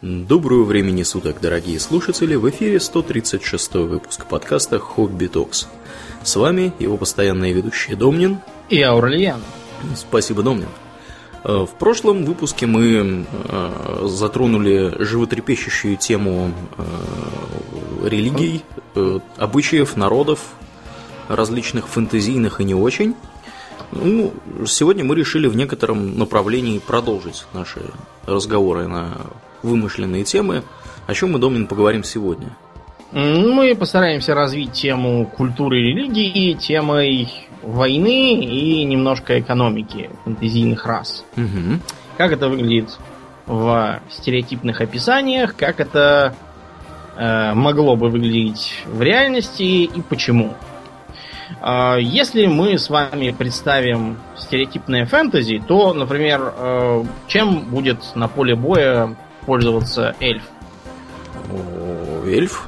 Доброго времени суток, дорогие слушатели! В эфире 136 выпуск подкаста «Хобби Токс». С вами его постоянные ведущие Домнин и Аурлиен. Спасибо, Домнин. Э, в прошлом выпуске мы э, затронули животрепещущую тему э, религий, обычаев, народов, различных фэнтезийных и не очень. Ну, сегодня мы решили в некотором направлении продолжить наши разговоры на вымышленные темы. О чем мы, Домнин, поговорим сегодня? Мы постараемся развить тему культуры и религии, темой войны и немножко экономики фэнтезийных рас. Угу. Как это выглядит в стереотипных описаниях, как это э, могло бы выглядеть в реальности и почему. Э, если мы с вами представим стереотипное фэнтези, то, например, э, чем будет на поле боя пользоваться эльф? эльф,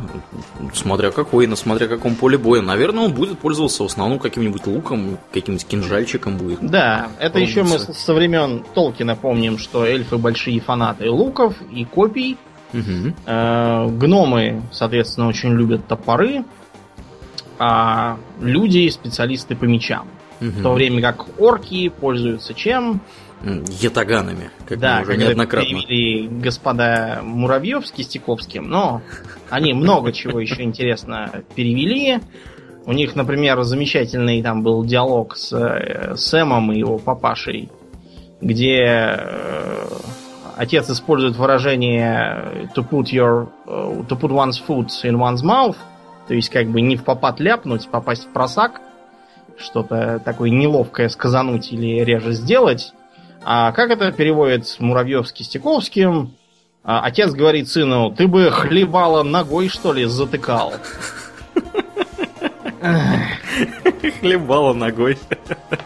смотря какой, на смотря каком поле боя. Наверное, он будет пользоваться в основном каким-нибудь луком, каким-нибудь кинжальчиком будет. Да, это еще мы со времен Толкина помним, что эльфы большие фанаты луков и копий. Угу. гномы, соответственно, очень любят топоры, а люди специалисты по мечам. Угу. В то время как орки пользуются чем? Ятаганами, как да, мы уже неоднократно. перевели господа Муравьев с Кистяковским, но они много чего еще интересно перевели. У них, например, замечательный там был диалог с э, Сэмом и его папашей, где э, отец использует выражение to put your uh, to put one's foot in one's mouth, то есть как бы не в попад ляпнуть, попасть в просак, что-то такое неловкое сказануть или реже сделать. А как это переводит Муравьев с Кистяковским? А, отец говорит сыну, ты бы хлебала ногой, что ли, затыкал. Хлебала ногой.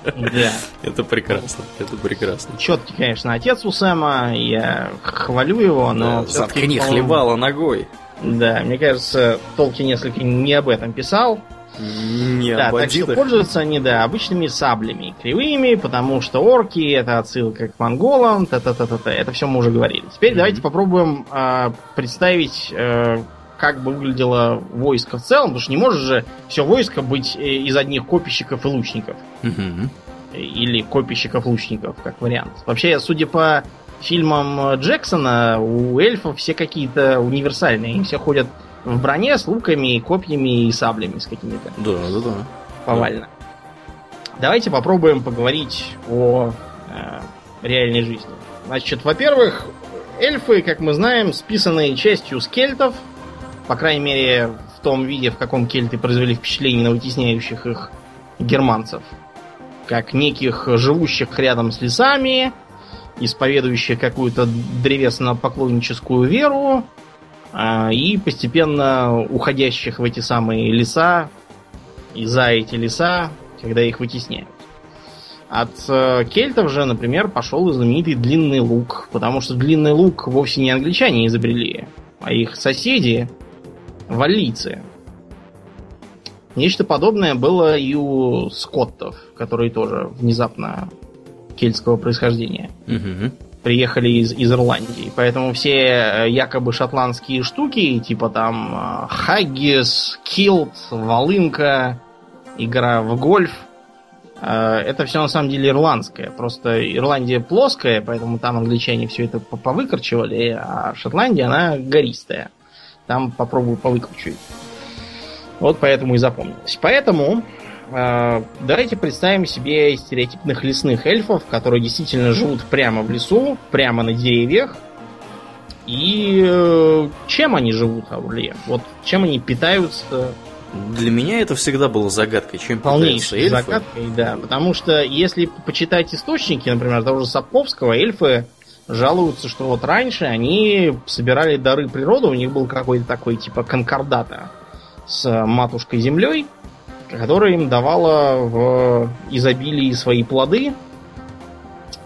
Да. Это прекрасно, это прекрасно. Четкий, конечно, отец у Сэма, я хвалю его, но... Заткни, хлебала ногой. Да, мне кажется, Толки несколько не об этом писал. Не да, так что пользуются они, да, обычными саблями, кривыми, потому что орки это отсылка к монголам, та та та та, -та. это все мы уже говорили. Теперь mm-hmm. давайте попробуем э, представить, э, как бы выглядело войско в целом, потому что не может же все войско быть э, из одних копищиков и лучников. Mm-hmm. Или копищиков-лучников, как вариант. Вообще, судя по фильмам Джексона, у эльфов все какие-то универсальные, они все ходят в броне с луками, копьями и саблями с какими-то. Да, да, да. Повально. Да. Давайте попробуем поговорить о э, реальной жизни. Значит, во-первых, эльфы, как мы знаем, списанные частью скельтов, по крайней мере, в том виде, в каком кельты произвели впечатление на вытесняющих их германцев. Как неких живущих рядом с лесами, исповедующих какую-то древесно-поклонническую веру, и постепенно уходящих в эти самые леса и за эти леса, когда их вытесняют. От э, кельтов же, например, пошел знаменитый длинный лук, потому что длинный лук вовсе не англичане изобрели, а их соседи, валлийцы. Нечто подобное было и у скоттов, которые тоже внезапно кельтского происхождения. Угу приехали из, из Ирландии. Поэтому все э, якобы шотландские штуки, типа там хаггис, килт, волынка, игра в гольф, э, это все на самом деле ирландское. Просто Ирландия плоская, поэтому там англичане все это повыкорчивали, а Шотландия, она гористая. Там попробую повыкручивать. Вот поэтому и запомнилось. Поэтому э, давайте представим себе стереотипных лесных эльфов, которые действительно живут прямо в лесу, прямо на деревьях. И э, чем они живут, Аурле? Вот чем они питаются? Для меня это всегда было загадкой, чем питаются эльфы. загадкой, да. Потому что если почитать источники, например, того же Сапковского, эльфы жалуются, что вот раньше они собирали дары природы, у них был какой-то такой типа конкордата с матушкой землей, которая им давала в изобилии свои плоды.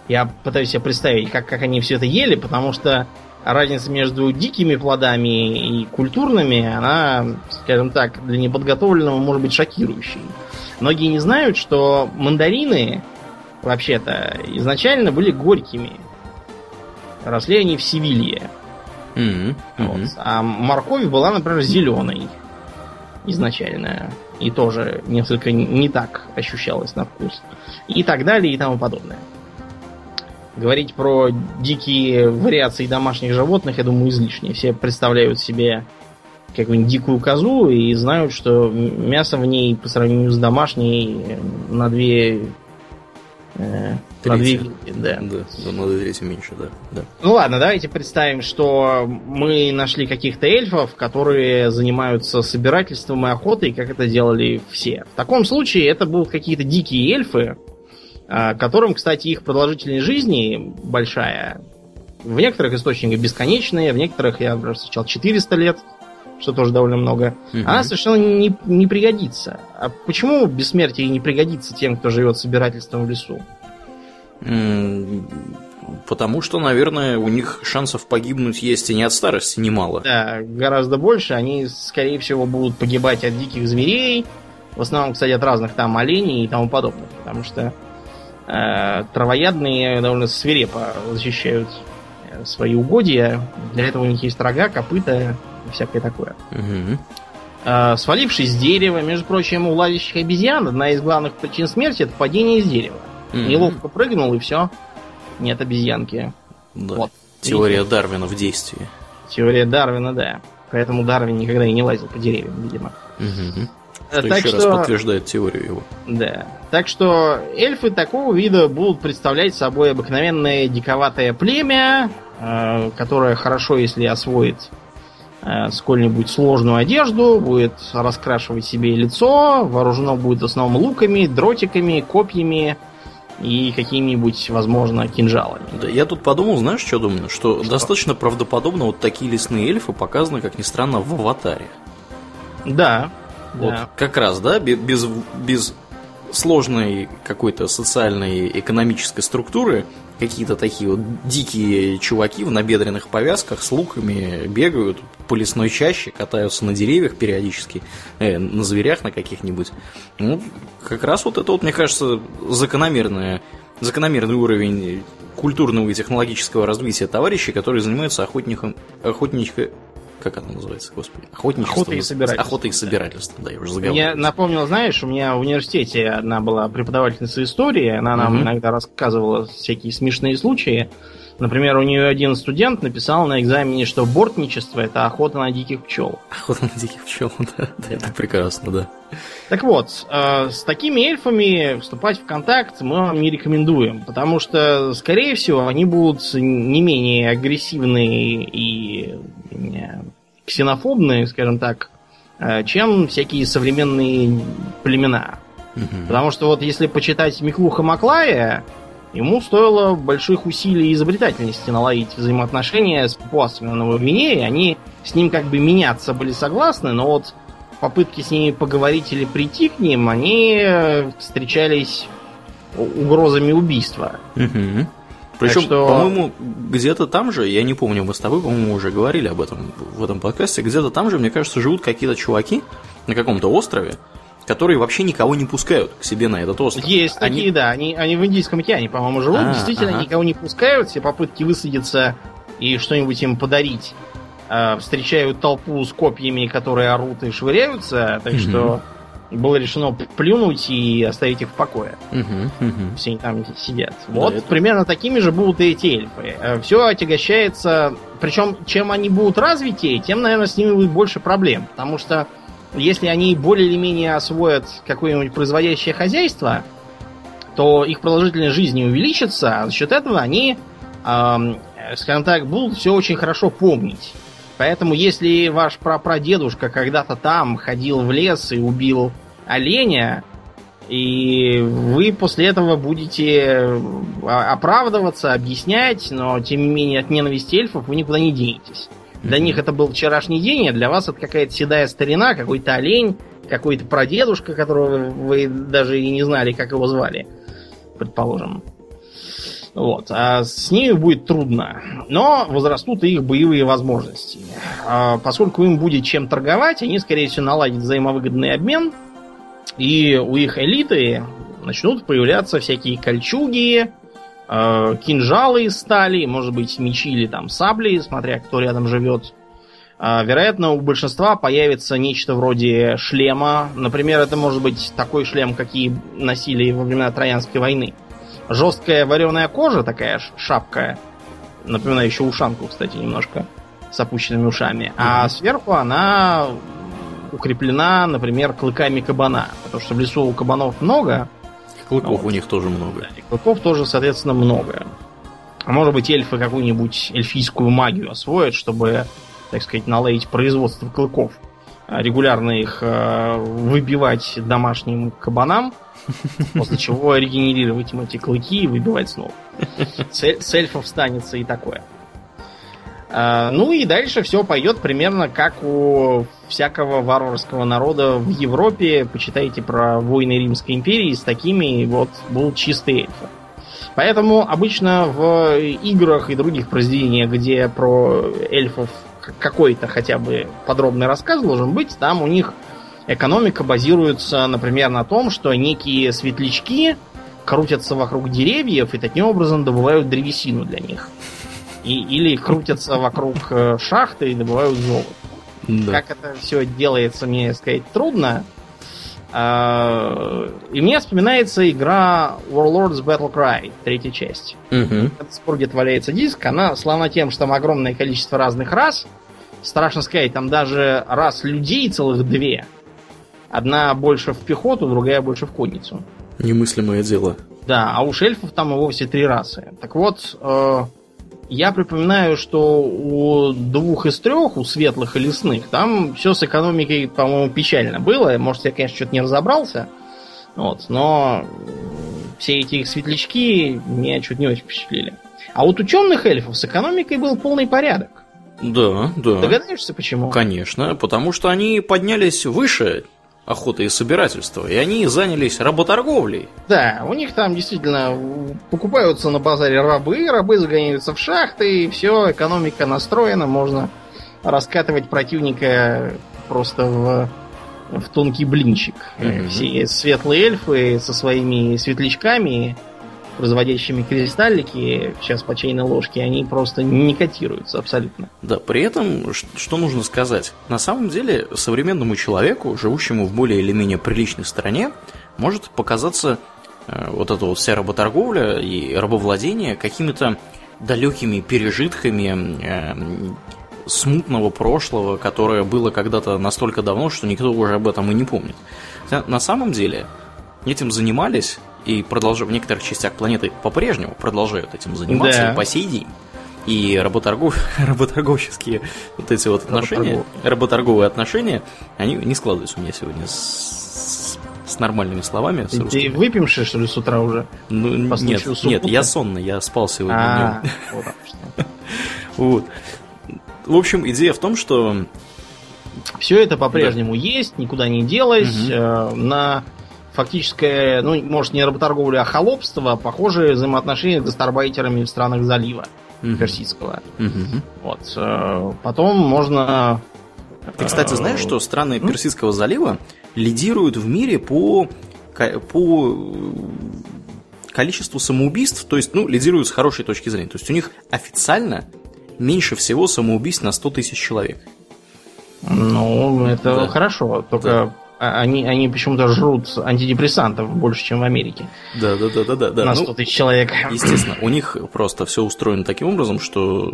Я пытаюсь себе представить, как, как они все это ели, потому что разница между дикими плодами и культурными, она, скажем так, для неподготовленного может быть шокирующей. Многие не знают, что мандарины вообще-то изначально были горькими. Росли они в Севилье. Мгм, Вот. А морковь была, например, зеленой изначально. И тоже несколько не так ощущалась на вкус. И так далее, и тому подобное. Говорить про дикие вариации домашних животных, я думаю, излишне. Все представляют себе какую-нибудь дикую козу и знают, что мясо в ней по сравнению с домашней э, на две... э, на две вилки, да. Да, да, на две трети меньше, да. да. Ну ладно, давайте представим, что мы нашли каких-то эльфов, которые занимаются собирательством и охотой, как это делали все. В таком случае это будут какие-то дикие эльфы, а, которым, кстати, их продолжительность жизни большая. В некоторых источниках бесконечные, в некоторых я уже встречал 400 лет, что тоже довольно много. Мгм. Она совершенно не, не пригодится. А почему бессмертие не пригодится тем, кто живет собирательством в лесу? Потому что, наверное, у них шансов погибнуть есть и не от старости немало. Да, гораздо больше. Они, скорее всего, будут погибать от диких зверей. В основном, кстати, от разных там оленей и тому подобных. Потому что э, травоядные довольно свирепо защищают э, свои угодья. Для этого у них есть рога, копыта и всякое такое. Мгм. Э, свалившись с дерева, между прочим, у лазящих обезьян одна из главных причин смерти это падение с дерева. Мгм. Неловко прыгнул и все. Нет обезьянки. Да. Вот. Теория Дарвина в действии. Теория Дарвина, да. Поэтому Дарвин никогда и не лазил по деревьям, видимо. Э, Что так еще что- раз подтверждает теорию его. Да. Так что эльфы такого вида будут представлять собой обыкновенное диковатое племя, э, которое хорошо, если освоит э, сколь-нибудь сложную одежду, будет раскрашивать себе лицо, вооружено будет в основном луками, дротиками, копьями и какими-нибудь, возможно, кинжалами. Да, я тут подумал, знаешь, что думаю? Что, достаточно правдоподобно вот такие лесные эльфы показаны, как ни странно, в аватаре. Да. Вот да. как раз, да, бе- без, без сложной какой-то социальной экономической структуры какие-то такие вот дикие чуваки в набедренных повязках с луками бегают по лесной чаще, катаются на деревьях периодически, э, на зверях на каких-нибудь. Ну, как раз вот это вот, мне кажется, закономерное, закономерный уровень культурного и технологического развития товарищей, которые занимаются охотником, охотничко, как она называется, господи? Охотничеством. Охотой и собирательством. Охотой и собирательством, да, я уже Я заговорил. напомнил, знаешь, у меня в университете одна была преподавательница истории, она нам Мгм. иногда рассказывала всякие смешные случаи. Например, у нее один студент написал на экзамене, что бортничество это охота на диких пчел. Охота на диких пчел, да, да, это прекрасно, да. Так вот, э, с такими эльфами вступать в контакт мы вам не рекомендуем, потому что, скорее всего, они будут не менее агрессивные и э, ксенофобные, скажем так, э, чем всякие современные племена. Потому что вот если почитать Миклуха Маклая, ему стоило больших усилий и изобретательности наладить взаимоотношения с папуасами на Новой Гвинее. Они с ним как бы меняться были согласны, но вот попытки с ними поговорить или прийти к ним, они э, встречались угрозами убийства. Мгм. Причем, что- по-моему, где-то там же, я не помню, мы с тобой, по-моему, уже говорили об этом в этом подкасте, где-то там же, мне кажется, живут какие-то чуваки на каком-то острове, которые вообще никого не пускают к себе на этот остров. Есть Они- такие, да. Они, они в Индийском океане, по-моему, живут. А, Действительно, ага. никого не пускают. Все попытки высадиться и что-нибудь им подарить э, встречают толпу с копьями, которые орут и швыряются. Так Мгм. что было решено плюнуть и оставить их в покое. Мгм, мгм. Все они там сидят. Да, Вот это- примерно такими же будут и эти эльфы. Все отягощается... Причем, чем они будут развитее, тем, наверное, с ними будет больше проблем. Потому что если они более или менее освоят какое-нибудь производящее хозяйство, то их продолжительность жизни увеличится, а за счет этого они, ам, скажем так, будут все очень хорошо помнить. Поэтому, если ваш прапрадедушка когда-то там ходил в лес и убил оленя, и вы после этого будете а, оправдываться, объяснять, но тем не менее от ненависти эльфов вы никуда не денетесь. Для них это был вчерашний день, а для вас это какая-то седая старина, какой-то олень, какой-то прадедушка, которого вы даже и не знали, как его звали, предположим. Вот. А с ними будет трудно. Но возрастут и их боевые возможности. А поскольку им будет чем торговать, они, скорее всего, наладят взаимовыгодный обмен. И у их элиты начнут появляться всякие кольчуги, кинжалы из стали, может быть, мечи или там сабли, смотря кто рядом живет. Э, вероятно, у большинства появится нечто вроде шлема. Например, это может быть такой шлем, какие носили во времена Троянской войны. Жесткая вареная кожа, такая шапка, напоминающая ушанку, кстати, немножко, с опущенными ушами. А сверху она укреплена, например, клыками кабана. Потому что в лесу у кабанов много. Клыков вот. у них тоже много. И клыков тоже, соответственно, много. А может быть, эльфы какую-нибудь эльфийскую магию освоят, чтобы, так сказать, наладить производство клыков. А регулярно их э, выбивать домашним кабанам, после чего регенерировать им эти клыки и выбивать снова. С эльфов станется и такое. А, ну и дальше все пойдет примерно как у всякого варварского народа в Европе. Почитайте про войны Римской империи. С такими вот будут чистые эльфы. Поэтому обычно в играх и других произведениях, где про эльфов какой-то хотя бы подробный рассказ должен быть, там у них экономика базируется, например, на том, что некие светлячки крутятся вокруг деревьев и таким образом добывают древесину для них. И, или крутятся вокруг э, шахты и добывают золото. Да. Как это все делается, мне сказать трудно. А, и мне вспоминается игра Warlords Battle Cry, третья часть. Угу. Спор, где валяется диск, она славна тем, что там огромное количество разных рас. Страшно сказать, там даже рас людей целых две. Одна больше в пехоту, другая больше в конницу. Немыслимое дело. Да, а у шельфов там и вовсе три расы. Так вот, э, я припоминаю, что у двух из трех, у светлых и лесных, там все с экономикой, по-моему, печально было. Может, я, конечно, что-то не разобрался. Вот, но все эти их светлячки меня чуть не очень впечатлили. А вот у темных эльфов с экономикой был полный порядок. Да, да. Догадаешься, почему? Конечно, потому что они поднялись выше, охоты и собирательства, и они занялись работорговлей. Да, у них там действительно покупаются на базаре рабы, рабы загоняются в шахты, и все, экономика настроена, можно раскатывать противника просто в, в тонкий блинчик. Mm-hmm. Все светлые эльфы со своими светлячками производящими кристаллики, сейчас по чайной ложке, они просто не котируются абсолютно. Да, при этом, что нужно сказать? На самом деле, современному человеку, живущему в более или менее приличной стране, может показаться э, вот эта вот вся работорговля и рабовладение какими-то далекими пережитками э, смутного прошлого, которое было когда-то настолько давно, что никто уже об этом и не помнит. На самом деле, этим занимались и продолжают, в некоторых частях планеты по-прежнему продолжают этим заниматься да. по сей день. И работоргов, работорговческие вот эти вот отношения, работорговые отношения, они не складываются у меня сегодня с, с нормальными словами. С Ты выпьемши, что ли, с утра уже? Ну, нет, нет, я сонный, я спал сегодня а, днем. Вот. В общем, идея в том, что все это по-прежнему да. есть, никуда не делось. Угу. На фактическое, ну, может, не работорговля, а холопство, похожие взаимоотношения с гастарбайтерами в странах залива угу. персидского. Угу. Вот. Э, потом можно... Ты, кстати, знаешь, что страны Персидского залива лидируют в мире по, по количеству самоубийств, то есть, ну, лидируют с хорошей точки зрения. То есть у них официально меньше всего самоубийств на 100 тысяч человек. Ну, это да. хорошо, только да. А, они, они почему-то жрут антидепрессантов больше, чем в Америке. Да, да, да, да, да. На 100 ну, тысяч человек. Естественно, у них просто все устроено таким образом, что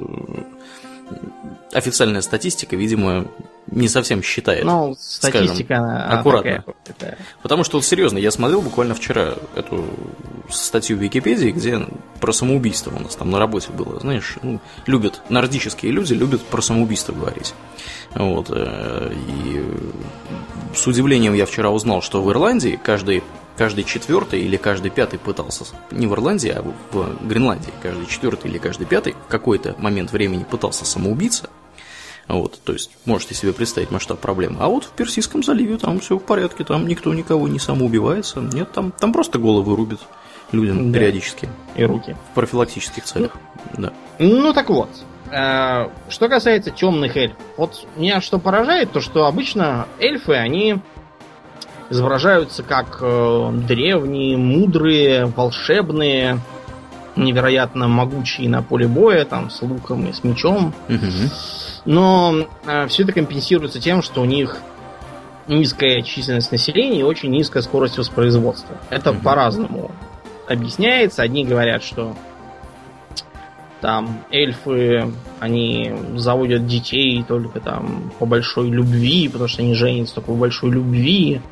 официальная статистика, видимо, не совсем считает. Ну, статистика скажем, она аккуратно. Такая, Потому что, вот, серьезно, я смотрел буквально вчера эту статью в Википедии, где про самоубийство у нас там на работе было. Знаешь, ну, любят, нордические люди любят про самоубийство говорить. Вот. Э, и с удивлением я вчера узнал, что в Ирландии каждый каждый четвертый или каждый пятый пытался, не в Ирландии, а в Гренландии, каждый четвертый или каждый пятый в какой-то момент времени пытался самоубиться. Вот, то есть, можете себе представить масштаб проблемы. А вот в Персидском заливе там все в порядке, там никто никого не самоубивается. Нет, там, там просто головы рубят людям да. периодически. И руки. В профилактических целях. Ну, да. Ну так вот. Э, что касается темных эльфов, вот меня что поражает, то что обычно эльфы, они изображаются как э, древние, мудрые, волшебные, невероятно могучие на поле боя, там, с луком и с мечом. Но э, все это компенсируется тем, что у них низкая численность населения и очень низкая скорость воспроизводства. Это Мгм. по-разному объясняется. Одни говорят, что там эльфы, они заводят детей только там по большой любви, потому что они женятся только по большой любви.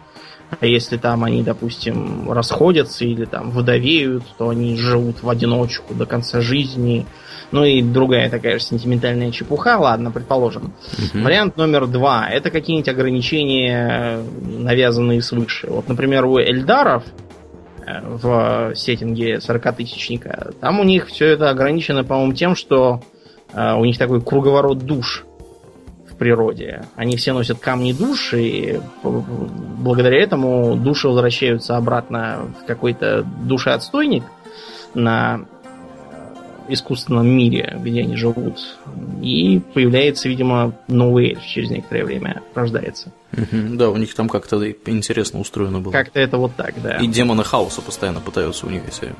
А если там они, допустим, расходятся или там выдовеют, то они живут в одиночку до конца жизни. Ну и другая такая же сентиментальная чепуха, ладно, предположим. Мгм. Вариант номер два. Это какие-нибудь ограничения, навязанные свыше. Вот, например, у Эльдаров э, в сеттинге 40-тысячника, там у них все это ограничено, по-моему, тем, что э, у них такой круговорот душ в природе. Они все носят камни душ, и благодаря этому души возвращаются обратно в какой-то душеотстойник на э, искусственном мире, где они живут. И появляется, видимо, новый эльф через некоторое время рождается. Да, у них там как-то интересно устроено было. Как-то это вот так, да. И демоны хаоса постоянно пытаются у них эти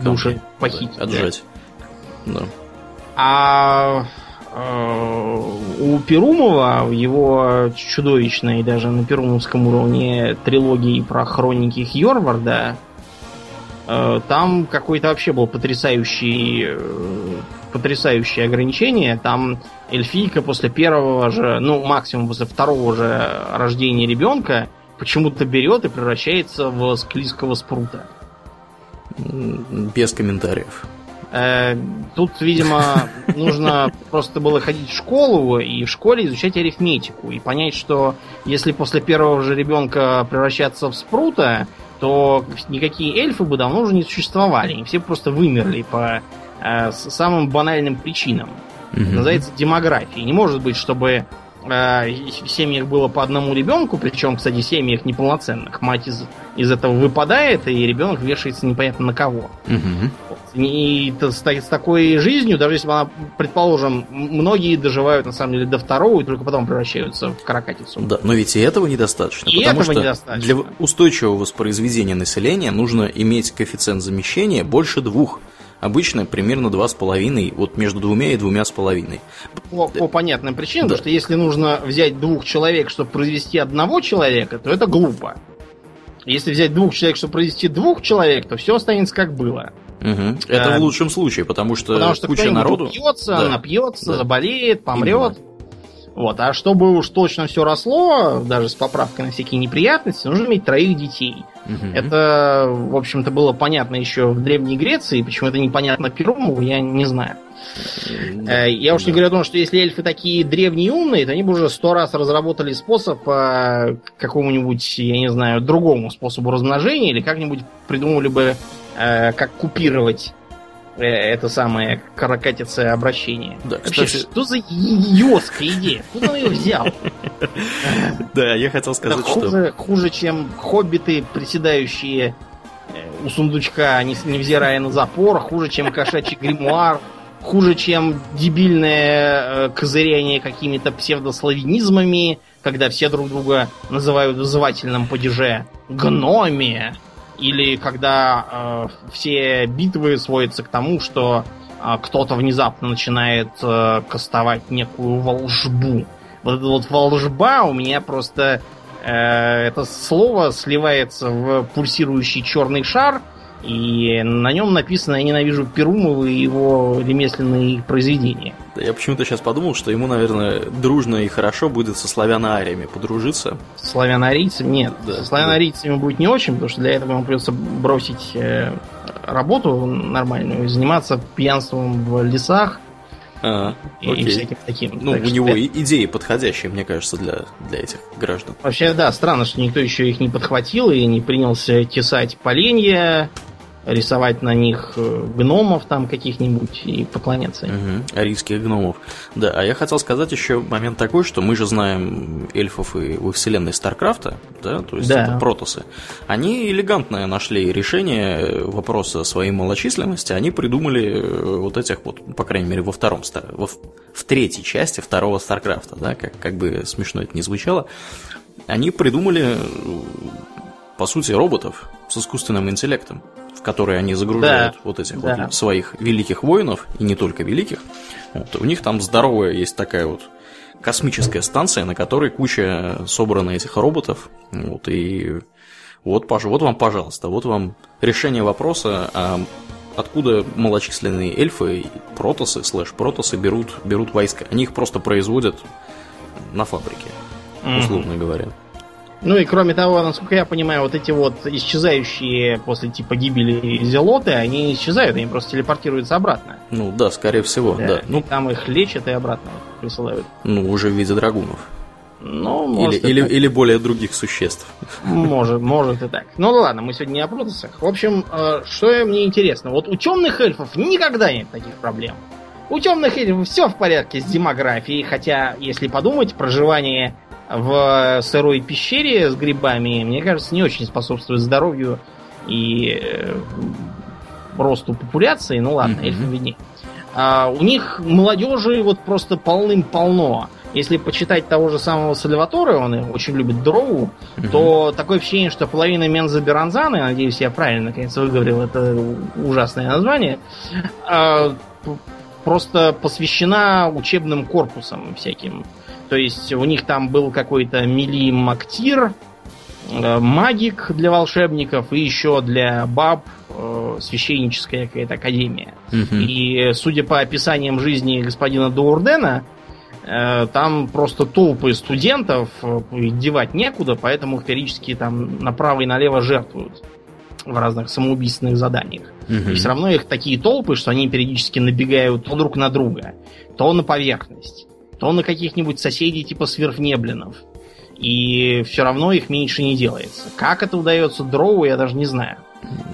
Души похитить, да, отжать. Да. А э, у Перумова в его чудовищной даже на перумовском уровне трилогии про хроники Хьорварда э, там какой-то вообще был потрясающий э, потрясающее ограничение. Там эльфийка после первого же, ну максимум после второго же рождения ребенка почему-то берет и превращается в склизкого спрута. Без комментариев. Э, Тут, видимо, нужно просто было ходить в школу и в школе изучать арифметику и понять, что если после первого же ребенка превращаться в спрута, то никакие эльфы бы давно уже не существовали. Они все просто вымерли по э, самым банальным причинам. Мгм. Называется демографией. Не может быть, чтобы э, в семьях было по одному ребенку, причем, кстати, семьях неполноценных. Мать из, из этого выпадает, и ребенок вешается непонятно на кого. Мгм. И с, с такой жизнью, даже если она, предположим, многие доживают на самом деле до второго и только потом превращаются в каракатицу. Да, но ведь и этого недостаточно. И потому этого что недостаточно. для устойчивого воспроизведения населения нужно иметь коэффициент замещения больше двух. Обычно примерно два с половиной, вот между двумя и двумя с половиной. По, по понятным причинам, Да. потому что если нужно взять двух человек, чтобы произвести одного человека, то это глупо. Если взять двух человек, чтобы произвести двух человек, то все останется как было. Мгм. Это Да. в лучшем случае, потому что, Потому что куча народу. упьется, Да. напьется, Да. заболеет, помрет. Вот. А чтобы уж точно все росло, даже с поправкой на всякие неприятности, нужно иметь троих детей. Мгм. Это, в общем-то, было понятно еще в Древней Греции, почему это непонятно Перумову, я не знаю. Да. Э, Я уж не говорю о том, что если эльфы такие древние и умные, то они бы уже сто раз разработали способ по какому-нибудь, я не знаю, другому способу размножения, или как-нибудь придумали бы, э, как купировать э, это самое каракатице обращение. Да, Вообще, кстати- что за идиотская идея? Куда он ее взял? Да, я хотел сказать, что... хуже, чем хоббиты, приседающие э, у сундучка, не- невзирая на запор, хуже, чем кошачий гримуар, хуже, чем дебильное козыряние какими-то псевдославянизмами, когда все друг друга называют в звательном падеже гноме, или когда э, все битвы сводятся к тому, что э, кто-то внезапно начинает э, кастовать некую волжбу. Вот эта вот волжба у меня просто э, это слово сливается в пульсирующий черный шар, и на нем написано «Я ненавижу Перумова и его ремесленные произведения». Да, Я почему-то сейчас подумал, что ему, наверное, дружно и хорошо будет со славяно-ариями подружиться. С славяно-арийцами нет. Да, С славяно-арийцами будет не очень, потому что для этого ему придется бросить э, работу нормальную заниматься пьянством в лесах А, и, окей. всяким таким. Ну, Так у него это- идеи подходящие, мне кажется, для, для этих граждан. Вообще, да, странно, что никто еще их не подхватил и не принялся тесать поленья, рисовать на них э, гномов там каких-нибудь и поклоняться. Мгм, Арийских гномов. Да, а я хотел сказать еще момент такой, что мы же знаем эльфов и во вселенной Старкрафта, да, то есть Да. это протосы. Они элегантно нашли решение вопроса своей малочисленности, они придумали э, вот этих вот, по крайней мере, во втором, во в- в третьей части второго Старкрафта, да, как, как бы смешно это не звучало, они придумали, э, по сути, роботов с искусственным интеллектом. В которые они загружают Да, вот этих да. вот своих великих воинов, и не только великих, вот, у них там здоровая есть такая вот космическая станция, на которой куча собрана этих роботов, вот, и вот, пож- вот вам, пожалуйста, вот вам решение вопроса, а откуда малочисленные эльфы, протосы, слэш-протосы берут, берут войска. Они их просто производят на фабрике, условно говоря. Ну и кроме того, насколько я понимаю, вот эти вот исчезающие после типа гибели зелоты, они не исчезают, они просто телепортируются обратно. Ну да, скорее всего, да. И Ну, там их лечат и обратно присылают. ну, уже в виде драгунов. Ну, Или, может, и или, так. или более других существ. Может, может и так. Ну ладно, мы сегодня не о протасах. В общем, э, что мне интересно. Вот у темных эльфов никогда нет таких проблем. У темных эльфов все в порядке с демографией, хотя, если подумать, проживание в сырой пещере с грибами, мне кажется, не очень способствует здоровью и э, росту популяции. Ну ладно, Мгм. эльфы виднее. А у них молодежи вот просто полным-полно. Если почитать того же самого Сальватора, он очень любит дроу, то такое ощущение, что половина Менза Беранзана, я надеюсь, я правильно наконец выговорил это ужасное название, а, просто посвящена учебным корпусам всяким. То есть у них там был какой-то Мили Мактир, э, магик для волшебников и еще для баб э, священническая какая-то академия. Мгм. И судя по описаниям жизни господина Дуурдена, э, там просто толпы студентов, э, девать некуда, поэтому их периодически там направо и налево жертвуют в разных самоубийственных заданиях. Мгм. И все равно их такие толпы, что они периодически набегают то друг на друга, то на поверхность, то на каких-нибудь соседей типа сверхнеблинов. И все равно их меньше не делается. Как это удается дроу, я даже не знаю.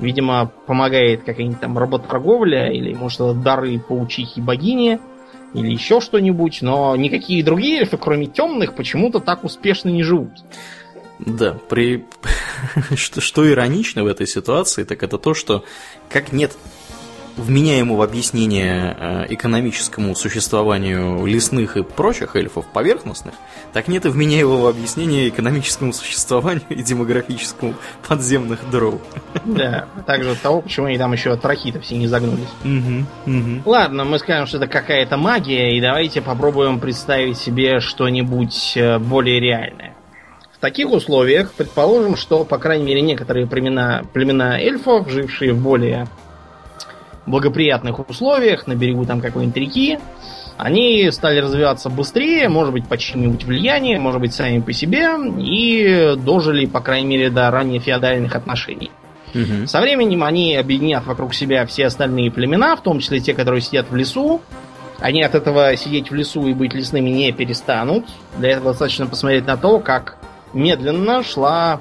Видимо, помогает какая-нибудь там работорговля, или, может, это дары паучихи богини, или еще что-нибудь, но никакие другие эльфы, кроме темных, почему-то так успешно не живут. Да, при... что, что иронично в этой ситуации, так это то, что как нет вменяемого объяснения э, экономическому существованию лесных и прочих эльфов поверхностных, так нет и вменяемого объяснения экономическому существованию и демографическому подземных дроу. Да, также от того, почему они там еще от рахита все не загнулись. Мгм, мгм. Ладно, мы скажем, что это какая-то магия, и давайте попробуем представить себе что-нибудь э, более реальное. В таких условиях предположим, что, по крайней мере, некоторые племена, племена эльфов, жившие в более благоприятных условиях, на берегу там какой-нибудь реки, они стали развиваться быстрее, может быть, по чьим-нибудь влиянию, может быть, сами по себе, и дожили, по крайней мере, до ранее феодальных отношений. Мгм. Со временем они объединят вокруг себя все остальные племена, в том числе те, которые сидят в лесу. Они от этого сидеть в лесу и быть лесными не перестанут. Для этого достаточно посмотреть на то, как медленно шла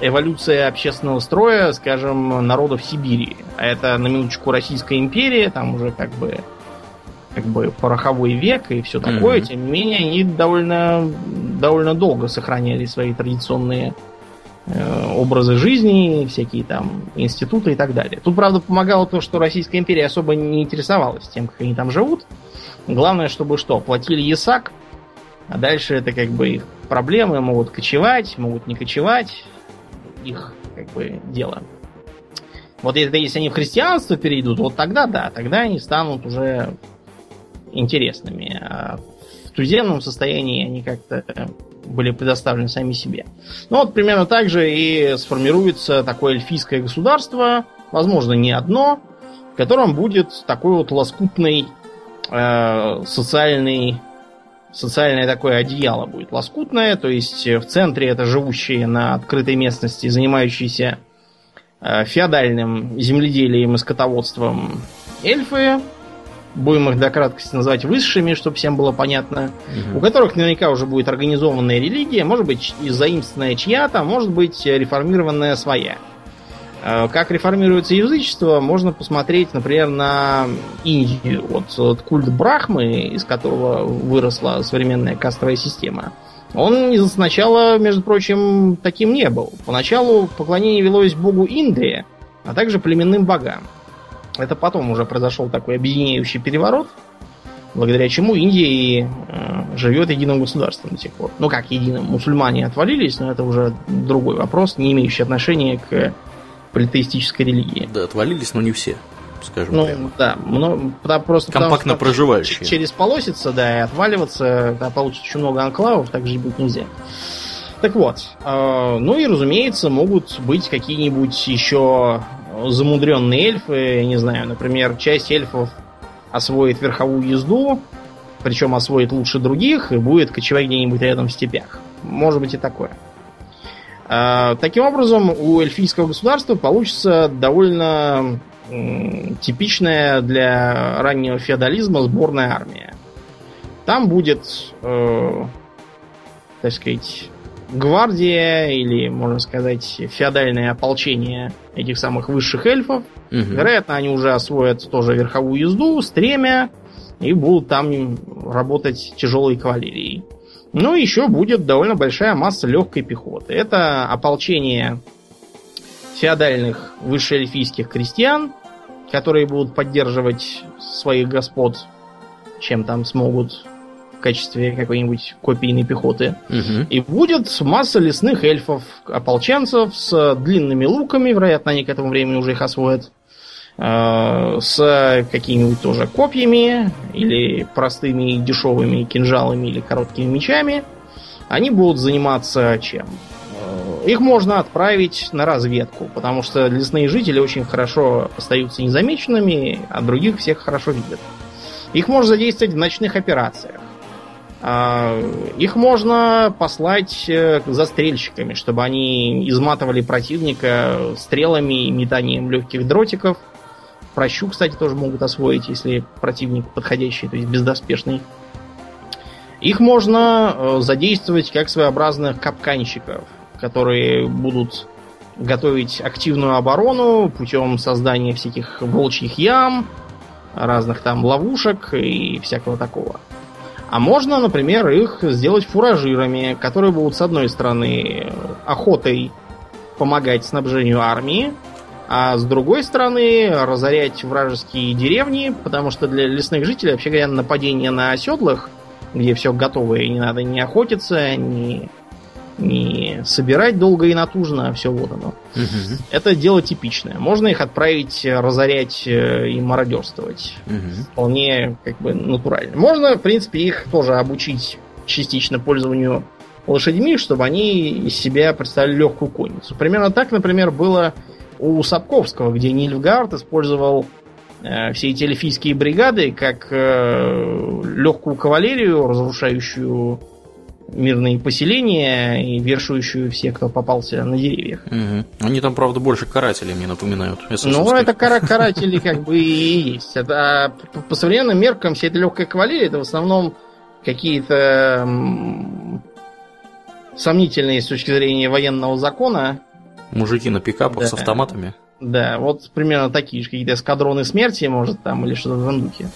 эволюция общественного строя, скажем, народов Сибири. А это, на минуточку, Российская империя, там уже как бы как бы пороховой век и все такое. Мгм. Тем не менее, они довольно, довольно долго сохраняли свои традиционные э, образы жизни, всякие там институты и так далее. Тут, правда, помогало то, что Российская империя особо не интересовалась тем, как они там живут. Главное, чтобы что, платили ЕСАК, а дальше это как бы их проблемы, могут кочевать, могут не кочевать, их как бы дело. Вот это если они в христианство перейдут, вот тогда да, тогда они станут уже интересными. А в туземном состоянии они как-то были предоставлены сами себе. Ну вот примерно так же и сформируется такое эльфийское государство, возможно, не одно, в котором будет такой вот лоскутный э, социальный социальное такое одеяло будет лоскутное, то есть в центре это живущие на открытой местности, занимающиеся э, феодальным земледелием и скотоводством эльфы, будем их до краткости называть высшими, чтобы всем было понятно, у которых наверняка уже будет организованная религия, может быть, и заимственная чья-то, может быть, реформированная своя. Э, Как реформируется язычество, можно посмотреть, например, на Индию. Вот, вот культ Брахмы, из которого выросла современная кастовая система, он сначала, между прочим, таким не был. Поначалу поклонение велось богу Индии, а также племенным богам. Это потом уже произошел такой объединяющий переворот, благодаря чему Индия и э, живет единым государством до сих пор. Ну как единым, мусульмане отвалились, но это уже другой вопрос, не имеющий отношения к политеистической религии. Да, отвалились, но не все, скажем Ну, прямо. да, мно- да, просто потому Компактно что проживающие. через полосица, да, и отваливаться, да, получится очень много анклавов, так жить будет нельзя. Так вот, э, ну и, разумеется, могут быть какие-нибудь еще замудренные эльфы, я не знаю, например, часть эльфов освоит верховую езду, причем освоит лучше других и будет кочевать где-нибудь рядом в степях. Может быть и такое. Э, Таким образом, у эльфийского государства получится довольно типичная для раннего феодализма сборная армия. Там будет, э, так сказать, гвардия или, можно сказать, феодальное ополчение этих самых высших эльфов. Мгм. Вероятно, они уже освоят тоже верховую езду, стремя, и будут там работать тяжелой кавалерией. Ну, еще будет довольно большая масса легкой пехоты. Это ополчение феодальных высшеэльфийских крестьян, которые будут поддерживать своих господ, чем там смогут в качестве какой-нибудь копийной пехоты. Мгм. И будет масса лесных эльфов, ополченцев с длинными луками, вероятно, они к этому времени уже их освоят, с какими-нибудь тоже копьями, или простыми дешевыми кинжалами, или короткими мечами. Они будут заниматься чем? Э, Их можно отправить на разведку, потому что лесные жители очень хорошо остаются незамеченными, а других всех хорошо видят. Их можно задействовать в ночных операциях. А, Их можно послать э, застрельщиками, чтобы они изматывали противника стрелами и метанием легких дротиков. Прощу, кстати, тоже могут освоить, если противник подходящий, то есть бездоспешный. Их можно э, задействовать как своеобразных капканщиков, которые будут готовить активную оборону путем создания всяких волчьих ям, разных там ловушек и всякого такого. А можно, например, их сделать фуражирами, которые будут, с одной стороны, охотой помогать снабжению армии, а с другой стороны, разорять вражеские деревни, потому что для лесных жителей, вообще говоря, нападение на оседлых, где все готово, и не надо ни охотиться, ни, ни собирать долго и натужно, а все вот оно. Это дело типичное. Можно их отправить э, разорять э, и мародерствовать вполне как бы натурально. Можно, в принципе, их тоже обучить частично пользованию лошадьми, чтобы они из себя представляли легкую конницу. Примерно так, например, было у Сапковского, где Нильфгард использовал э, все эти эльфийские бригады как э, легкую кавалерию, разрушающую мирные поселения и вершующую всех, кто попался на деревьях. Мгм. Они там, правда, больше карателей мне напоминают. Ну, это кара каратели как бы и есть. Это, а по, по современным меркам вся эта легкая кавалерия это в основном какие-то сомнительные с точки зрения военного закона. Мужики на пикапах Да. с автоматами. Да, вот примерно такие же какие-то эскадроны смерти, может, там, или что-то в этом духе.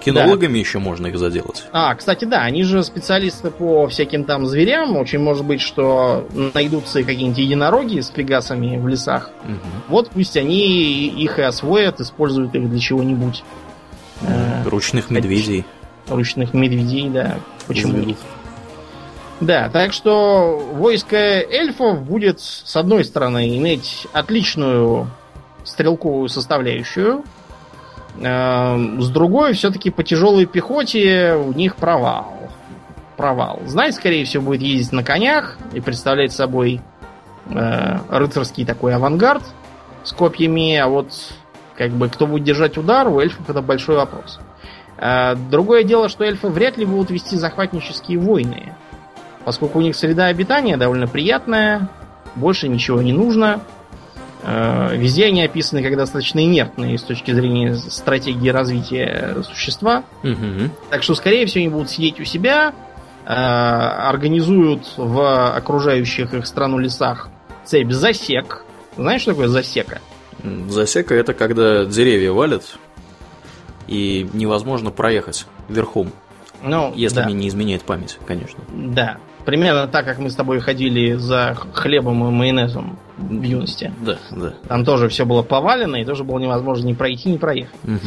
Кинологами еще можно их заделать. А, кстати, да, они же специалисты по всяким там зверям. Очень может быть, что найдутся какие-нибудь единороги с пегасами в лесах. Мгм. Вот пусть они их и освоят, используют их для чего-нибудь. Э, Ручных медведей. ручных медведей, да. Почему? заведут. Да, так что войско эльфов будет, с одной стороны, иметь отличную стрелковую составляющую, э, с другой, все-таки по тяжелой пехоте у них провал. Провал. Знать, скорее всего, будет ездить на конях и представлять собой э, рыцарский такой авангард с копьями, а вот как бы кто будет держать удар, у эльфов это большой вопрос. Э, Другое дело, что эльфы вряд ли будут вести захватнические войны, поскольку у них среда обитания довольно приятная, больше ничего не нужно. Э, Везде они описаны как достаточно инертные с точки зрения стратегии развития существа. Мгм. Так что, скорее всего, они будут сидеть у себя, э, организуют в окружающих их страну лесах цепь засек. Знаешь, что такое засека? Засека это когда деревья валят и невозможно проехать верхом, Ну, если да. мне не изменяет память, конечно. Да. Примерно так, как мы с тобой ходили за хлебом и майонезом в юности. Да, да. Там тоже все было повалено, и тоже было невозможно ни пройти, ни проехать. Мгм.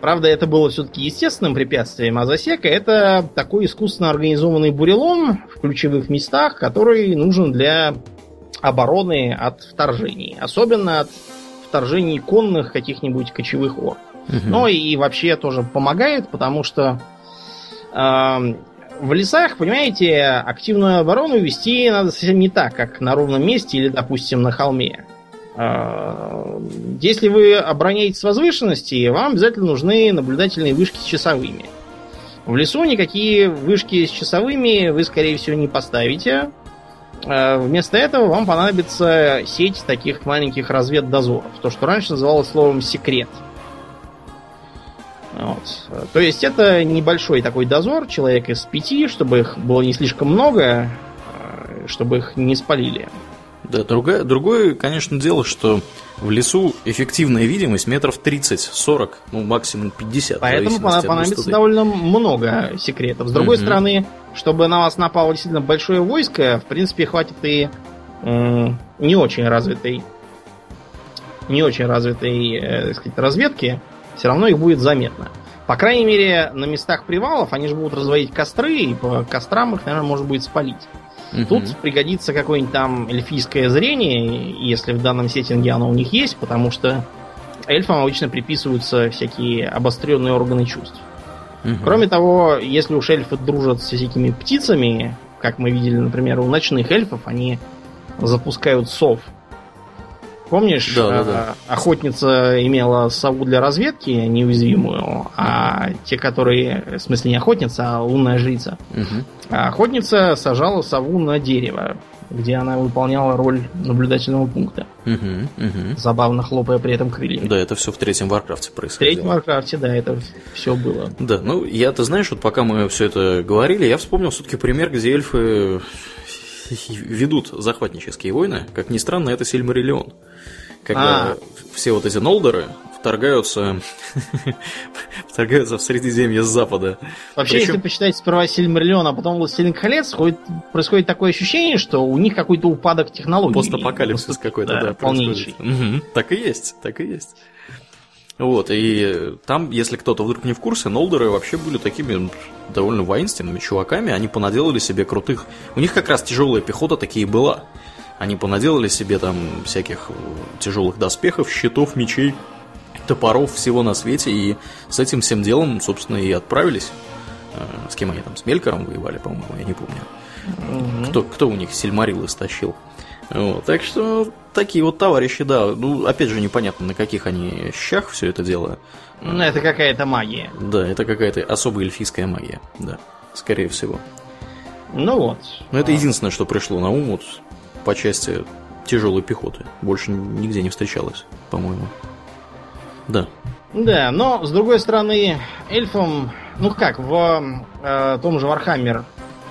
Правда, это было все-таки естественным препятствием, а засека это такой искусственно организованный бурелом в ключевых местах, который нужен для обороны от вторжений. Особенно от вторжений конных каких-нибудь кочевых ор. Угу. Но и вообще тоже помогает, потому что э, в лесах, понимаете, активную оборону вести надо совсем не так, как на ровном месте или, допустим, на холме. Э, если вы обороняетесь с возвышенности, вам обязательно нужны наблюдательные вышки с часовыми. В лесу никакие вышки с часовыми вы, скорее всего, не поставите. Э, вместо этого вам понадобится сеть таких маленьких разведдозоров. То, что раньше называлось словом секрет. Вот. То есть это небольшой такой дозор, человек из пяти, чтобы их было не слишком много, э, чтобы их не спалили. Да, другое, другое, конечно, дело, что в лесу эффективная видимость метров 30-40, ну максимум 50. Поэтому понадобится довольно много секретов. С другой угу. стороны, чтобы на вас напало действительно большое войско, в принципе, хватит и э, не очень развитой не очень развитой э, сказать, разведки, все равно их будет заметно. По крайней мере, на местах привалов они же будут разводить костры, и по кострам их, наверное, можно будет спалить. Угу. Тут пригодится какое-нибудь там эльфийское зрение, если в данном сеттинге оно у них есть, потому что эльфам обычно приписываются всякие обостренные органы чувств. Угу. Кроме того, если уж эльфы дружат с всякими птицами, как мы видели, например, у ночных эльфов, они запускают сов Помнишь, да, да, да. охотница имела сову для разведки неуязвимую, а те, которые, в смысле не охотница, а лунная жрица. Угу. А охотница сажала сову на дерево, где она выполняла роль наблюдательного пункта. Угу, угу. Забавно хлопая при этом крыльями. Да, это все в третьем Варкрафте происходило. В третьем Варкрафте, да, это все было. Да, ну я, ты знаешь, вот пока мы все это говорили, я вспомнил все-таки пример, где эльфы ведут захватнические войны. Как ни странно, это Сильмариллион. Когда а. все вот эти нолдеры вторгаются, вторгаются в Средиземье с запада. Вообще, Причем... если почитать сперва Сильмариллион, а потом Властелин колец, происходит такое ощущение, что у них какой-то упадок технологий. Постапокалипсис какой-то, да, да полнейший. Угу. Так и есть, так и есть. Вот, и там, если кто-то вдруг не в курсе, нолдеры вообще были такими довольно воинственными чуваками, они понаделали себе крутых... У них как раз тяжелая пехота такие была. Они понаделали себе там всяких тяжелых доспехов, щитов, мечей, топоров, всего на свете, и с этим всем делом, собственно, и отправились. Э, с кем они там, с Мелькором воевали, по-моему, я не помню. Угу. Кто, кто у них Сильмарил истощил. Вот, так что такие вот товарищи, да. Ну, опять же, непонятно, на каких они щах все это дело. Ну, это какая-то магия. Да, это какая-то особая эльфийская магия, да, скорее всего. Ну вот. Но это единственное, что пришло на ум вот, по части тяжелой пехоты. Больше нигде не встречалось, по-моему. Да. Да, но с другой стороны, эльфам, ну как, в э, том же Вархаммер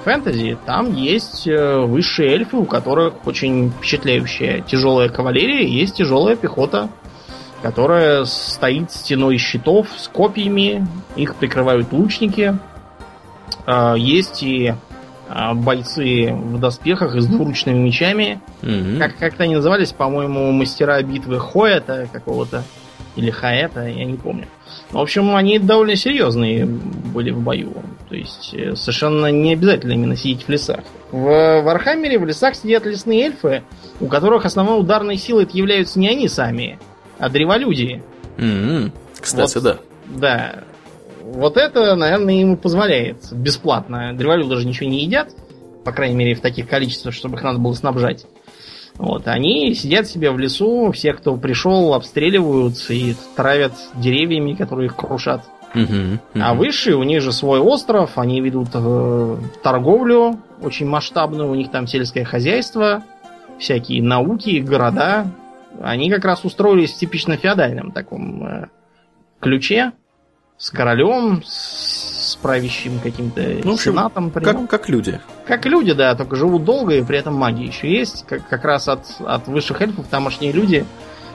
фэнтези, там есть э, высшие эльфы, у которых очень впечатляющая тяжелая кавалерия, есть тяжелая пехота, которая стоит стеной щитов с копьями, их прикрывают лучники. А, есть и а, бойцы в доспехах и с двуручными мечами. Mm-hmm. Как, как-то они назывались, по-моему, мастера битвы Хоэта какого-то. Или Хаэта, я не помню. В общем, они довольно серьезные были в бою. То есть э, совершенно не обязательно именно сидеть в лесах. В Вархаммере в лесах сидят лесные эльфы, у которых основной ударной силой являются не они сами, а древолюди. Mm-hmm. Кстати, вот, да. Да. Вот это, наверное, ему позволяет бесплатно. Древолюды даже ничего не едят, по крайней мере, в таких количествах, чтобы их надо было снабжать. Вот, они сидят себе в лесу, все, кто пришел, обстреливают и травят деревьями, которые их крушат. Угу, угу. А выше у них же свой остров, они ведут э, торговлю очень масштабную, у них там сельское хозяйство, всякие науки, города. Они как раз устроились в типично феодальном таком э, ключе с королем, с правящим каким-то ну, сенатом. Как, как люди. Как люди, да, только живут долго и при этом магия еще есть. Как, как раз от, от высших эльфов тамошние люди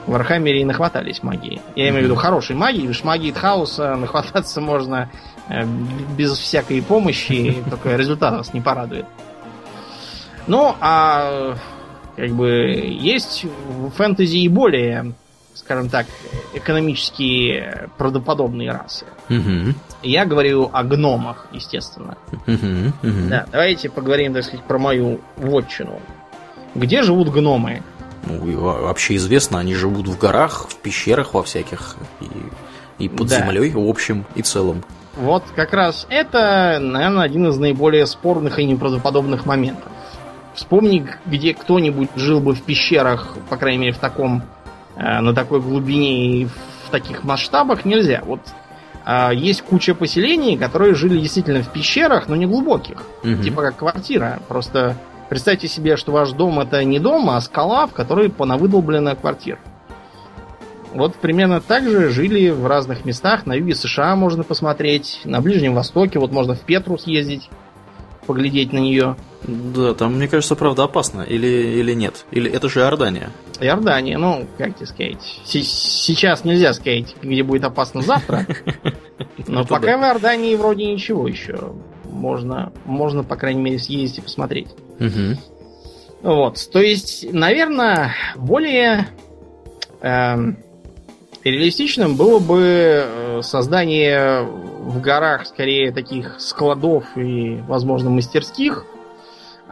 в Архамере и нахватались магии. Я имею в виду хорошей магии, лишь магии хаоса нахвататься можно э, без всякой помощи, только результат вас не порадует. Ну, а как бы есть в фэнтези и более скажем так, экономически правдоподобные расы. Угу. Я говорю о гномах, естественно. Угу, угу. Да, давайте поговорим, так сказать, про мою вотчину. где живут гномы. Ну, вообще известно, они живут в горах, в пещерах во всяких, и, и под да. землей в общем и целом. Вот как раз это, наверное, один из наиболее спорных и неправдоподобных моментов. Вспомни, где кто-нибудь жил бы в пещерах, по крайней мере, в таком, э, на такой глубине и в таких масштабах нельзя. Вот есть куча поселений, которые жили действительно в пещерах, но не глубоких. Угу. Типа как квартира. Просто представьте себе, что ваш дом это не дом, а скала, в которой понавыдолблена квартира. Вот примерно так же жили в разных местах. На юге США можно посмотреть, на Ближнем Востоке, вот можно в Петру съездить, поглядеть на нее. Да, там, мне кажется, правда опасно. Или, или нет? Или это же Иордания? Иордания, ну, как тебе сказать. Сейчас нельзя сказать, где будет опасно завтра. Но пока в Иордании вроде ничего еще. Можно, можно, по крайней мере, съездить и посмотреть. Вот, то есть, наверное, более эм, реалистичным было бы э, создание в горах скорее таких складов и, возможно, мастерских,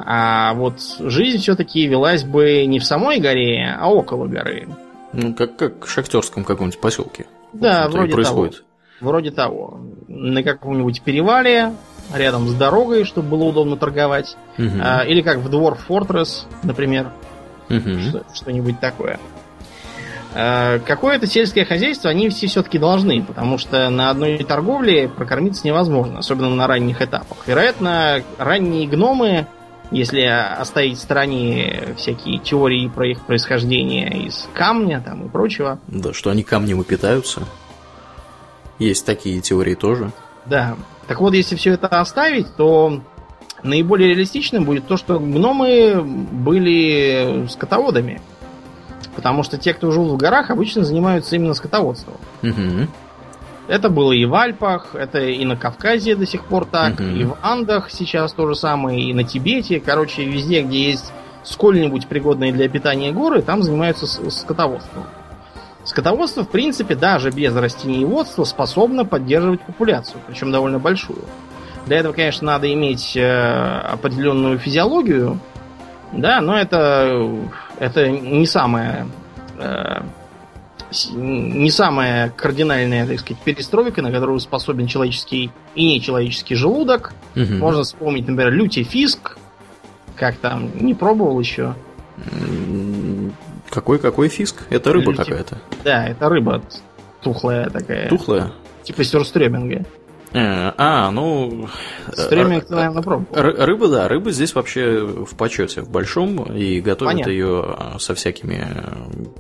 а вот жизнь все-таки велась бы не в самой горе, а около горы. Ну, как, как в шахтерском каком-нибудь поселке. Да, вроде происходит. того. Вроде того. На каком-нибудь перевале, рядом с дорогой, чтобы было удобно торговать. Угу. А, или как в Dwarf Fortress, например. Угу. Что-нибудь такое. А, какое-то сельское хозяйство они все все-таки должны, потому что на одной торговле прокормиться невозможно, особенно на ранних этапах. Вероятно, ранние гномы если оставить в стороне всякие теории про их происхождение из камня там и прочего. Да, что они камнем и питаются. Есть такие теории тоже. Да. Так вот, если все это оставить, то наиболее реалистичным будет то, что гномы были скотоводами. Потому что те, кто жил в горах, обычно занимаются именно скотоводством. Угу. Это было и в Альпах, это и на Кавказе до сих пор так, угу. и в Андах сейчас то же самое, и на Тибете. Короче, везде, где есть сколь-нибудь пригодные для питания горы, там занимаются скотоводством. Скотоводство, в принципе, даже без растениеводства способно поддерживать популяцию, причем довольно большую. Для этого, конечно, надо иметь э, определенную физиологию, да, но это, это не самое э, не самая кардинальная, так сказать, перестройка, на которую способен человеческий и нечеловеческий желудок. Угу. Можно вспомнить, например, Люти Фиск. Как там, не пробовал еще. Какой какой фиск? Это рыба Люти... какая-то. Да, это рыба тухлая такая. Тухлая? Типа сюрстреминга. Э, а, ну... Стриминг наверное, пробовал. Рыба, да, рыба здесь вообще в почете, в большом, и готовят Понятно. ее а, со всякими...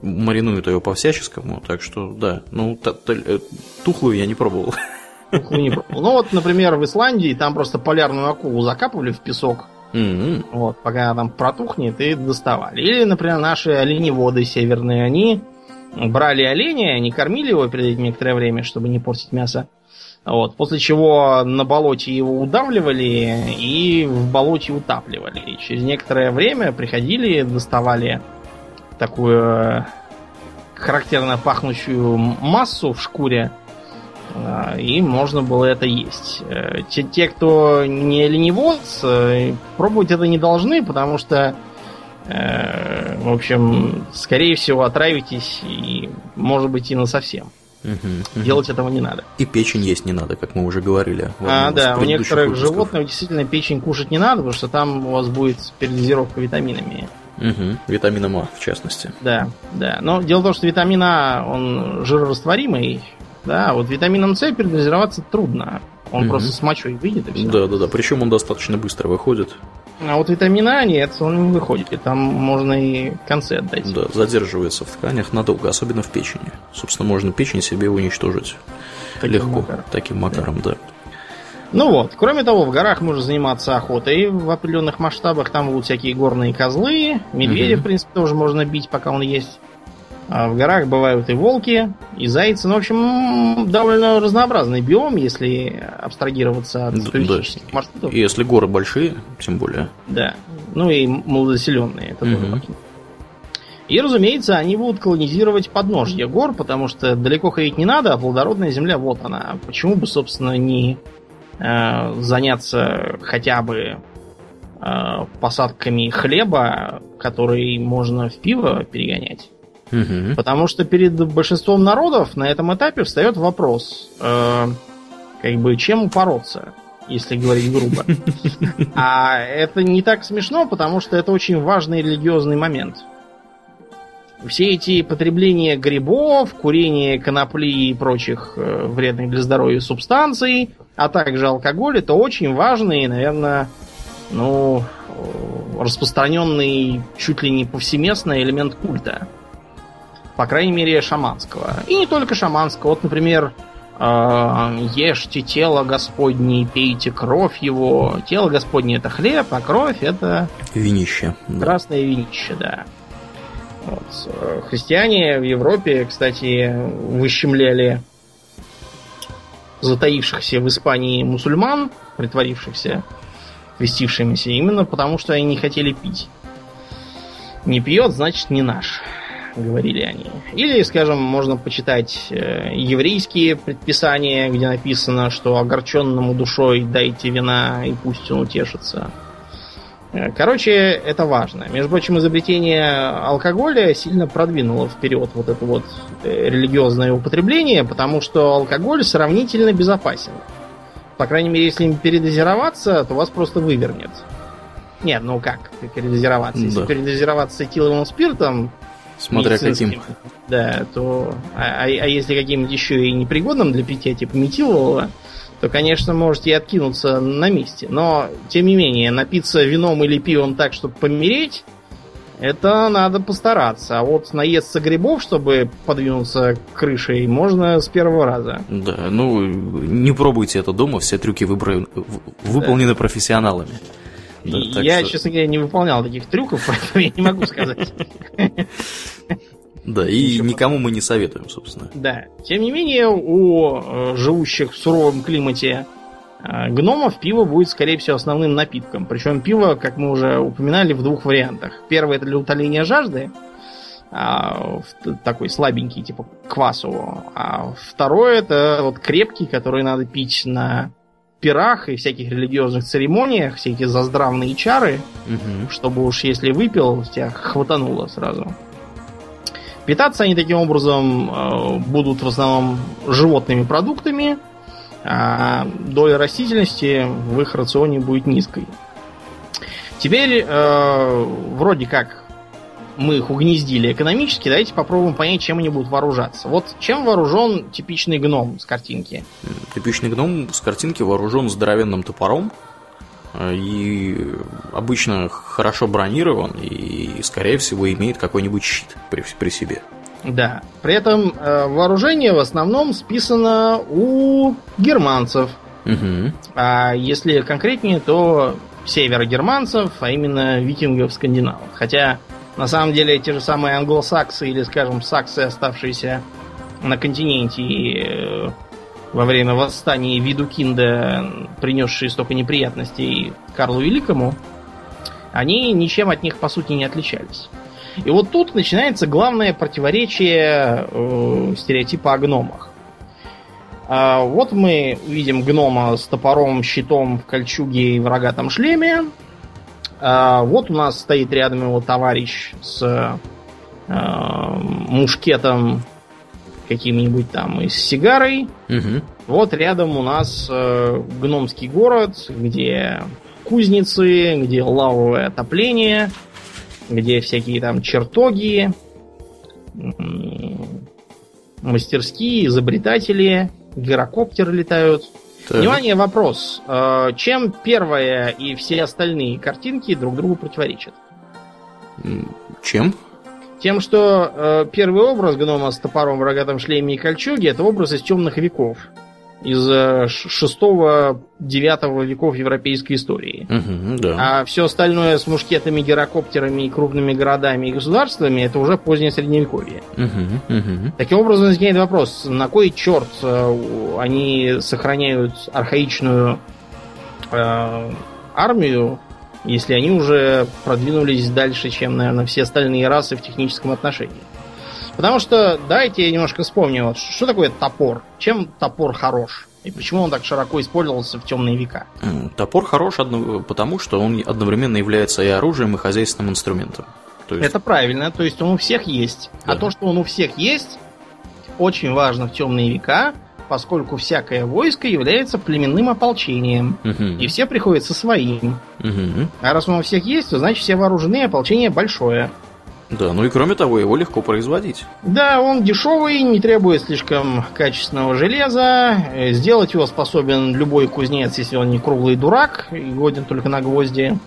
маринуют ее по-всяческому, так что, да. Ну, э, тухлую я не пробовал. Тухлую не пробовал. Ну, вот, например, в Исландии там просто полярную акулу закапывали в песок, Mm-hmm. Вот, пока она там протухнет и доставали. Или, например, наши оленеводы северные, они брали оленя, они кормили его перед этим некоторое время, чтобы не портить мясо. Вот, после чего на болоте его удавливали и в болоте утапливали. И через некоторое время приходили, доставали такую э, характерно пахнущую массу в шкуре, э, и можно было это есть. Э, те, те кто не ленивод, пробовать это не должны, потому что, в общем, скорее всего, отравитесь и, может быть, и на совсем. Угу, Делать этого не надо. И печень есть не надо, как мы уже говорили. А, да, у некоторых выпусков. животных действительно печень кушать не надо, потому что там у вас будет передозировка витаминами. Угу, витамином А, в частности. Да, да. Но дело в том, что витамин А, он жирорастворимый, да, а вот витамином С передозироваться трудно. Он угу. просто с мочой выйдет и все. Да, да, да. Причем он достаточно быстро выходит. А вот витамина А нет, он не выходит. И там можно и концы отдать. Да, задерживается в тканях надолго, особенно в печени. Собственно, можно печень себе уничтожить таким легко. Макаром. Таким макаром, да. да. Ну вот, кроме того, в горах можно заниматься охотой в определенных масштабах. Там будут всякие горные козлы, медведя, угу. в принципе, тоже можно бить, пока он есть. А в горах бывают и волки, и зайцы. Ну, в общем, довольно разнообразный биом, если абстрагироваться от да, туристических да. маршрутов. И если горы большие, тем более. Да. Ну и малозаселенные, это угу. тоже. И, разумеется, они будут колонизировать подножье гор, потому что далеко ходить не надо, а плодородная земля вот она. Почему бы, собственно, не э, заняться хотя бы э, посадками хлеба, который можно в пиво перегонять. Мгм. Потому что перед большинством народов на этом этапе встает вопрос, э, как бы чем упороться, если говорить грубо. А это не так смешно, потому что это очень важный религиозный момент. Все эти потребления грибов, курение конопли и прочих э, вредных для здоровья субстанций, а также алкоголь, это очень важный, наверное, ну, э, распространенный чуть ли не повсеместно элемент культа. По крайней мере, шаманского. И не только шаманского. Вот, например, э, ешьте тело Господне, пейте кровь его. Тело Господне это хлеб, а кровь это Винище. да. красное винище, да. Вот. Христиане в Европе, кстати, выщемляли затаившихся в Испании мусульман, притворившихся крестившимися, именно потому что они не хотели пить. Не пьет, значит не наш, говорили они. Или, скажем, можно почитать э, еврейские предписания, где написано, что огорченному душой дайте вина и пусть он утешится. Э, Короче, это важно. Между прочим, изобретение алкоголя сильно продвинуло вперед вот это вот э, религиозное употребление, потому что алкоголь сравнительно безопасен. По крайней мере, если им передозироваться, то вас просто вывернет. Нет, ну как передозироваться? Если Да. передозироваться этиловым спиртом, Смотря каким. Да, то... А, а- а если каким-нибудь еще и непригодным для питья, типа метилового, то, конечно, можете и откинуться на месте. Но, тем не менее, напиться вином или пивом так, чтобы помереть, это надо постараться. А вот наесться грибов, чтобы подвинуться крышей, можно с первого раза. Да, ну, не пробуйте это дома, все трюки выбра- в- выполнены профессионалами. Да, я, что- честно говоря, не выполнял таких трюков, поэтому я не могу сказать. Да, и никому мы не советуем, собственно. Да. Тем не менее, у э, живущих в суровом климате э, гномов пиво будет, скорее всего, основным напитком. Причем пиво, как мы уже упоминали, в двух вариантах. Первое это для утоления жажды, а, такой слабенький, типа квасового. А второе это вот крепкий, который надо пить на пирах и всяких религиозных церемониях, все эти заздравные чары, Мгм. чтобы уж если выпил, тебя хватануло сразу. Питаться они таким образом э, будут в основном животными продуктами, а доля растительности в их рационе будет низкой. Теперь э, вроде как мы их угнездили экономически, давайте попробуем понять, чем они будут вооружаться. Вот чем вооружен типичный гном с картинки? Типичный гном с картинки вооружен здоровенным топором э, и обычно хорошо бронирован и, скорее всего, имеет какой-нибудь щит при, при себе. Да. При этом э, вооружение в основном списано у германцев. Мгм. А если конкретнее, то северогерманцев, а именно викингов-скандинавов. Хотя, на самом деле, те же самые англосаксы или, скажем, саксы, оставшиеся на континенте и, э, во время восстания Видукинда, принесшие столько неприятностей Карлу Великому, они ничем от них, по сути, не отличались. И вот тут начинается главное противоречие э, стереотипа о гномах. А, вот мы видим гнома с топором, щитом в кольчуге и в рогатом шлеме. А, вот у нас стоит рядом его товарищ с э, мушкетом каким-нибудь там и с сигарой. Мгм. Вот рядом у нас э, гномский город, где кузницы, где лавовое отопление, где всякие там чертоги, мастерские, изобретатели, гирокоптеры летают. Так. Внимание, вопрос. Э, Чем первая и все остальные картинки друг другу противоречат? Чем? Тем, что э, первый образ гнома с топором в рогатом шлеме и кольчуге это образ из темных веков. Из 6-9 веков европейской истории. Мгм, да. А все остальное с мушкетами, гирокоптерами и крупными городами и государствами это уже позднее средневековье. Мгм, мгм. Таким образом возникает вопрос, на кой черт э, они сохраняют архаичную э, армию, если они уже продвинулись дальше, чем, наверное, все остальные расы в техническом отношении. Потому что, давайте я немножко вспомню, вот, что такое топор? Чем топор хорош? И почему он так широко использовался в темные века? Топор хорош потому, что он одновременно является и оружием, и хозяйственным инструментом. То есть... Это правильно, то есть он у всех есть. А да. А то, что он у всех есть, очень важно в темные века, поскольку всякое войско является племенным ополчением. Угу. И все приходят со своим. Угу. А раз он у всех есть, то значит все вооружены, ополчение большое. Да, ну и кроме того, его легко производить. Да, он дешевый, не требует слишком качественного железа. Э, сделать его способен любой кузнец, если он не круглый дурак и годен только на гвозди.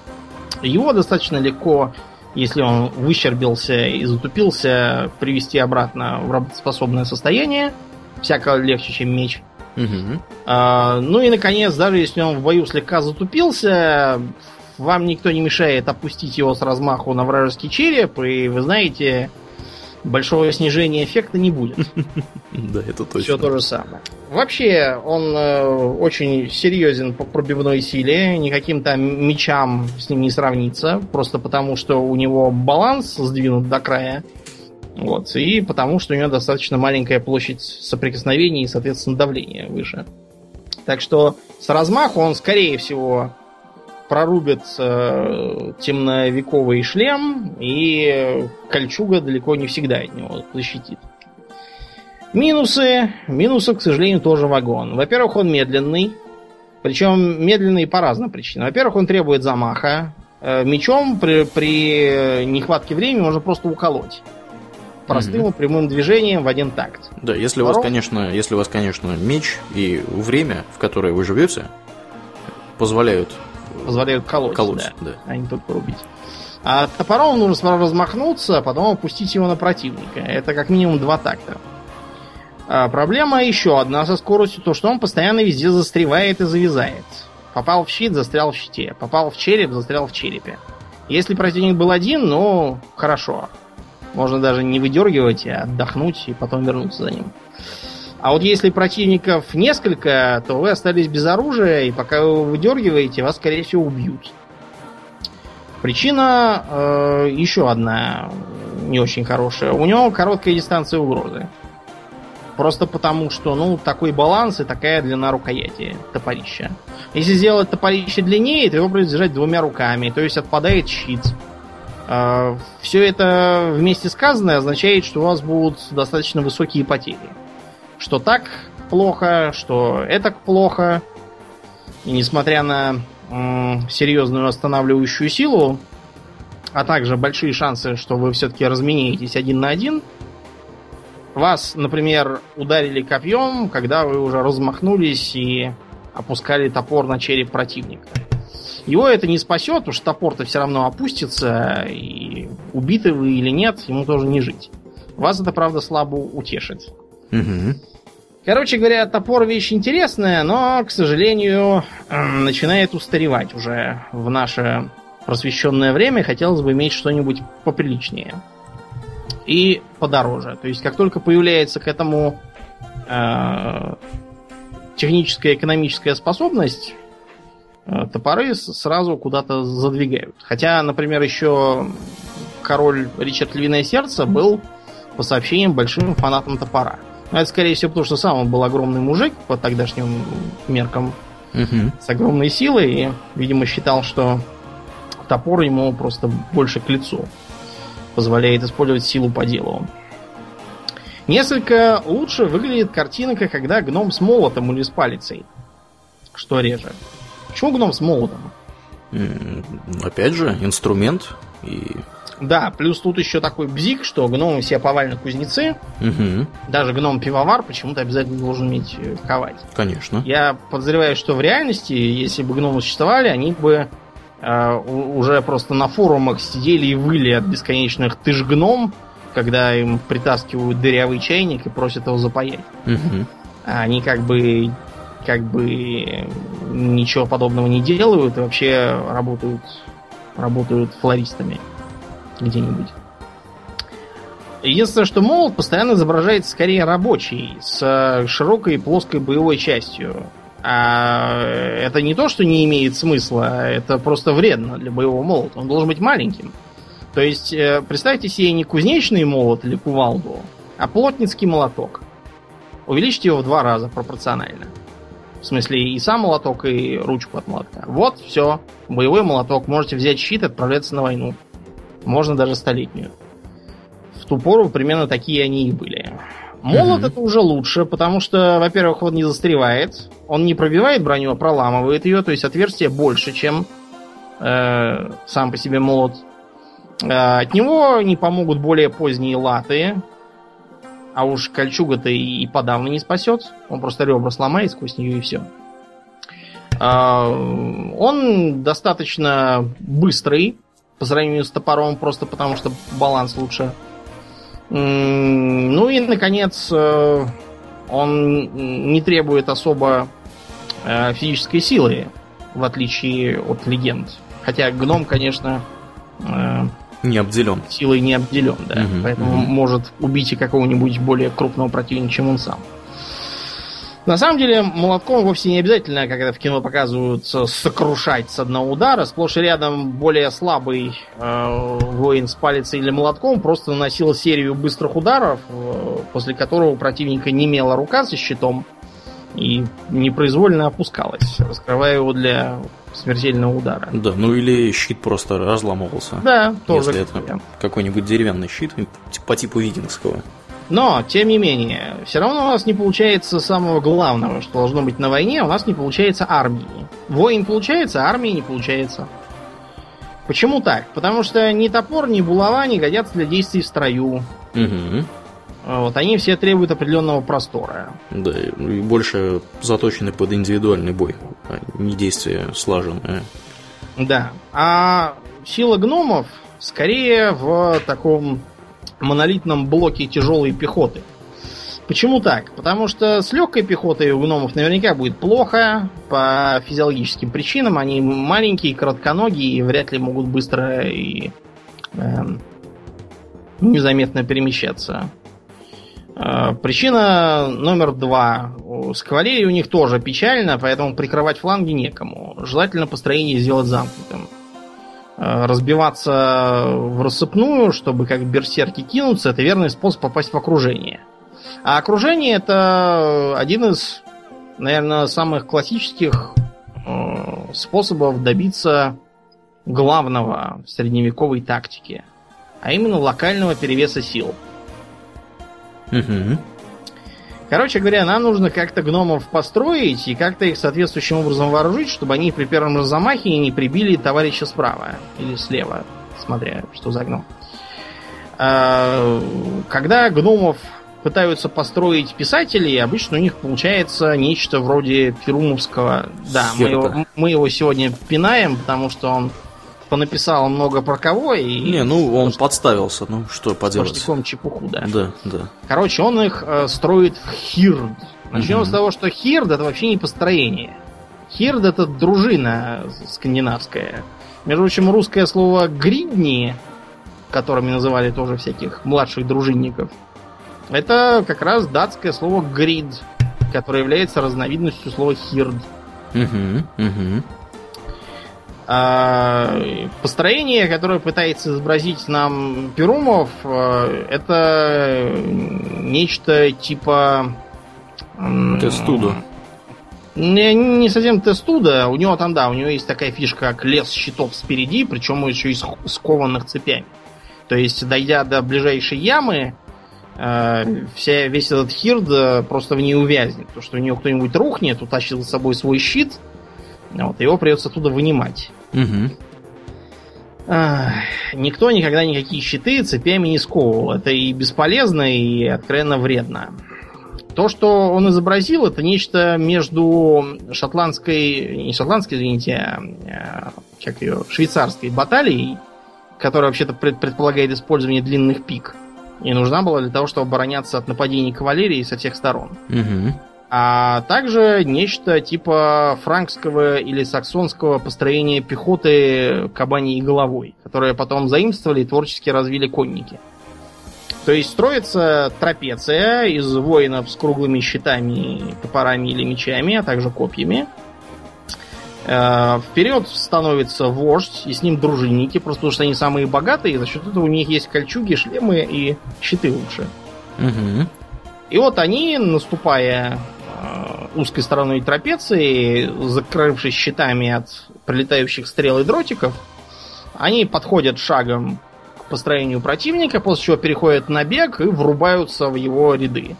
Его достаточно легко, если он выщербился и затупился, привести обратно в работоспособное состояние. Всяко легче, чем меч. Угу. А, ну и, наконец, даже если он в бою слегка затупился, вам никто не мешает опустить его с размаху на вражеский череп, и вы знаете, большого снижения эффекта не будет. Да, это точно. Все то же самое. Вообще, он э, очень серьезен по пробивной силе, никаким там мечам с ним не сравнится, просто потому что у него баланс сдвинут до края. Вот, и потому что у него достаточно маленькая площадь соприкосновений и, соответственно, давление выше. Так что с размаху он, скорее всего, прорубит э, темновековый шлем, и кольчуга далеко не всегда от него защитит. Минусы. Минусов, к сожалению, тоже вагон. Во-первых, он медленный. Причем медленный по разным причинам. Во-первых, он требует замаха. Э, мечом при, при нехватке времени можно просто уколоть. Простым угу. прямым движением в один такт. Да, если Второго... у вас, конечно, если у вас, конечно, меч и время, в которое вы живете, позволяют позволяют колоть, колоть да, да. а не только рубить. А топором нужно сперва размахнуться, а потом опустить его на противника. Это как минимум два такта. А проблема еще одна со скоростью, то что он постоянно везде застревает и завязает. Попал в щит, застрял в щите. Попал в череп, застрял в черепе. Если противник был один, ну, хорошо. Можно даже не выдергивать, а отдохнуть и потом вернуться за ним. А вот если противников несколько, то вы остались без оружия, и пока вы его выдергиваете, вас, скорее всего, убьют. Причина э, еще одна не очень хорошая. У него короткая дистанция угрозы. Просто потому, что, ну, такой баланс и такая длина рукояти топорища. Если сделать топорище длиннее, то его придется держать двумя руками, то есть отпадает щит. Э, все это вместе сказанное означает, что у вас будут достаточно высокие потери что так плохо, что это плохо. И несмотря на серьезную останавливающую силу, а также большие шансы, что вы все-таки разменяетесь один на один, вас, например, ударили копьем, когда вы уже размахнулись и опускали топор на череп противника. Его это не спасет, уж топор-то все равно опустится, и убиты вы или нет, ему тоже не жить. Вас это, правда, слабо утешит. Угу. Короче говоря, топор вещь интересная, но, к сожалению, начинает устаревать уже в наше просвещенное время. Хотелось бы иметь что-нибудь поприличнее. И подороже. То есть, как только появляется к этому э, техническая экономическая способность, э, топоры сразу куда-то задвигают. Хотя, например, еще король Ричард Львиное Сердце был, по сообщениям, большим фанатом топора. Но это, скорее всего, потому что сам он был огромный мужик по тогдашним меркам. Угу. С огромной силой. И, видимо, считал, что топор ему просто больше к лицу. Позволяет использовать силу по делу. Несколько лучше выглядит картинка, когда гном с молотом или с палицей. Что реже. Почему гном с молотом? Опять же, инструмент и да, плюс тут еще такой бзик, что гномы все повально кузнецы. Угу. Даже гном-пивовар почему-то обязательно должен уметь э, ковать. Конечно. Я подозреваю, что в реальности, если бы гномы существовали, они бы э, уже просто на форумах сидели и выли от бесконечных «ты ж гном», когда им притаскивают дырявый чайник и просят его запаять. Угу. Они как бы как бы ничего подобного не делают и вообще работают работают флористами где-нибудь. Единственное, что молот постоянно изображается скорее рабочий, с широкой плоской боевой частью. А это не то, что не имеет смысла, это просто вредно для боевого молота. Он должен быть маленьким. То есть, э, представьте себе не кузнечный молот или кувалду, а плотницкий молоток. Увеличьте его в два раза пропорционально. В смысле, и сам молоток, и ручку от молотка. Вот, все. Боевой молоток. Можете взять щит и отправляться на войну. Можно даже столетнюю. В ту пору примерно такие они и были. Молот Мгм. это уже лучше, потому что, во-первых, он не застревает, он не пробивает броню, а проламывает ее, то есть отверстие больше, чем э, сам по себе молот. Э, от него не помогут более поздние латы, а уж кольчуга-то и, и подавно не спасет. Он просто ребра сломает сквозь нее и все. он достаточно быстрый по сравнению с топором, просто потому что баланс лучше. Ну и, наконец, э, он не требует особо э, физической силы, в отличие от легенд. Хотя гном, конечно, э, Не обделен. силой не обделен, да. Мгм, Поэтому мгм. может убить и какого-нибудь более крупного противника, чем он сам. На самом деле, молотком вовсе не обязательно, как это в кино показывают, сокрушать с одного удара. Сплошь и рядом более слабый э, воин с палицей или молотком просто наносил серию быстрых ударов, э, после которого у противника немела рука со щитом и непроизвольно опускалась, раскрывая его для смертельного удара. Да, ну или щит просто разламывался. Да, тоже. Если это какой-нибудь деревянный щит по типу викингского. Но, тем не менее, все равно у нас не получается самого главного, что должно быть на войне, у нас не получается армии. Воин получается, а армии не получается. Почему так? Потому что ни топор, ни булава не годятся для действий в строю. Угу. Вот, они все требуют определенного простора. Да, и больше заточены под индивидуальный бой, а не действие слаженное. Да. А сила гномов скорее в таком монолитном блоке тяжелой пехоты. Почему так? Потому что с легкой пехотой у гномов наверняка будет плохо по физиологическим причинам. Они маленькие, коротконогие и вряд ли могут быстро и эм, незаметно перемещаться. Э, Причина номер два. С кавалерией у них тоже печально, поэтому прикрывать фланги некому. Желательно построение сделать замкнутым. Э, Разбиваться в рассыпную, чтобы как берсерки кинуться, это верный способ попасть в окружение. А окружение это один из, наверное, самых классических э, способов добиться главного в средневековой тактике, а именно локального перевеса сил. Угу. Короче говоря, нам нужно как-то гномов построить и как-то их соответствующим образом вооружить, чтобы они при первом же замахе не прибили товарища справа или слева, смотря что за гном. А, Когда гномов пытаются построить писатели, обычно у них получается нечто вроде перумовского. Да, мы его, мы его сегодня пинаем, потому что он понаписал много про кого и Не, ну он подставился, ну что поделать. сплошняком чепуху, да. Да, да. Короче, он их э, строит в хирд. Начнем Мгм. с того, что хирд это вообще не построение. Хирд это дружина скандинавская. Между прочим, русское слово гридни, которыми называли тоже всяких младших дружинников, это как раз датское слово грид, которое является разновидностью слова хирд. Угу, угу. А, построение, которое пытается изобразить нам Перумов, э, это нечто типа... м, Тестудо. Не, не совсем тестуда. У него там, да, у него есть такая фишка, как лес щитов спереди, причем еще и ск- скованных цепями. То есть, дойдя до ближайшей ямы, э, вся, весь этот хирд э, просто в ней увязнет. Потому что у него кто-нибудь рухнет, утащит за собой свой щит, вот, его придется оттуда вынимать. Угу. Никто никогда никакие щиты цепями не сковывал. Это и бесполезно, и откровенно вредно. То, что он изобразил, это нечто между шотландской, не шотландской, извините, а, а, как ее, швейцарской баталией, которая вообще-то пред- предполагает использование длинных пик. И нужна была для того, чтобы обороняться от нападений кавалерии со всех сторон Угу. А также нечто типа франкского или саксонского построения пехоты кабаней головой, которое потом заимствовали и творчески развили конники. То есть строится трапеция из воинов с круглыми щитами, топорами или мечами, а также копьями. Э, Вперед становится вождь, и с ним дружинники, просто потому что они самые богатые, и за счет этого у них есть кольчуги, шлемы и щиты лучше. Угу. И вот они, наступая узкой стороной трапеции, закрывшись щитами от прилетающих стрел и дротиков, они подходят шагом к построению противника, после чего переходят на бег и врубаются в его ряды.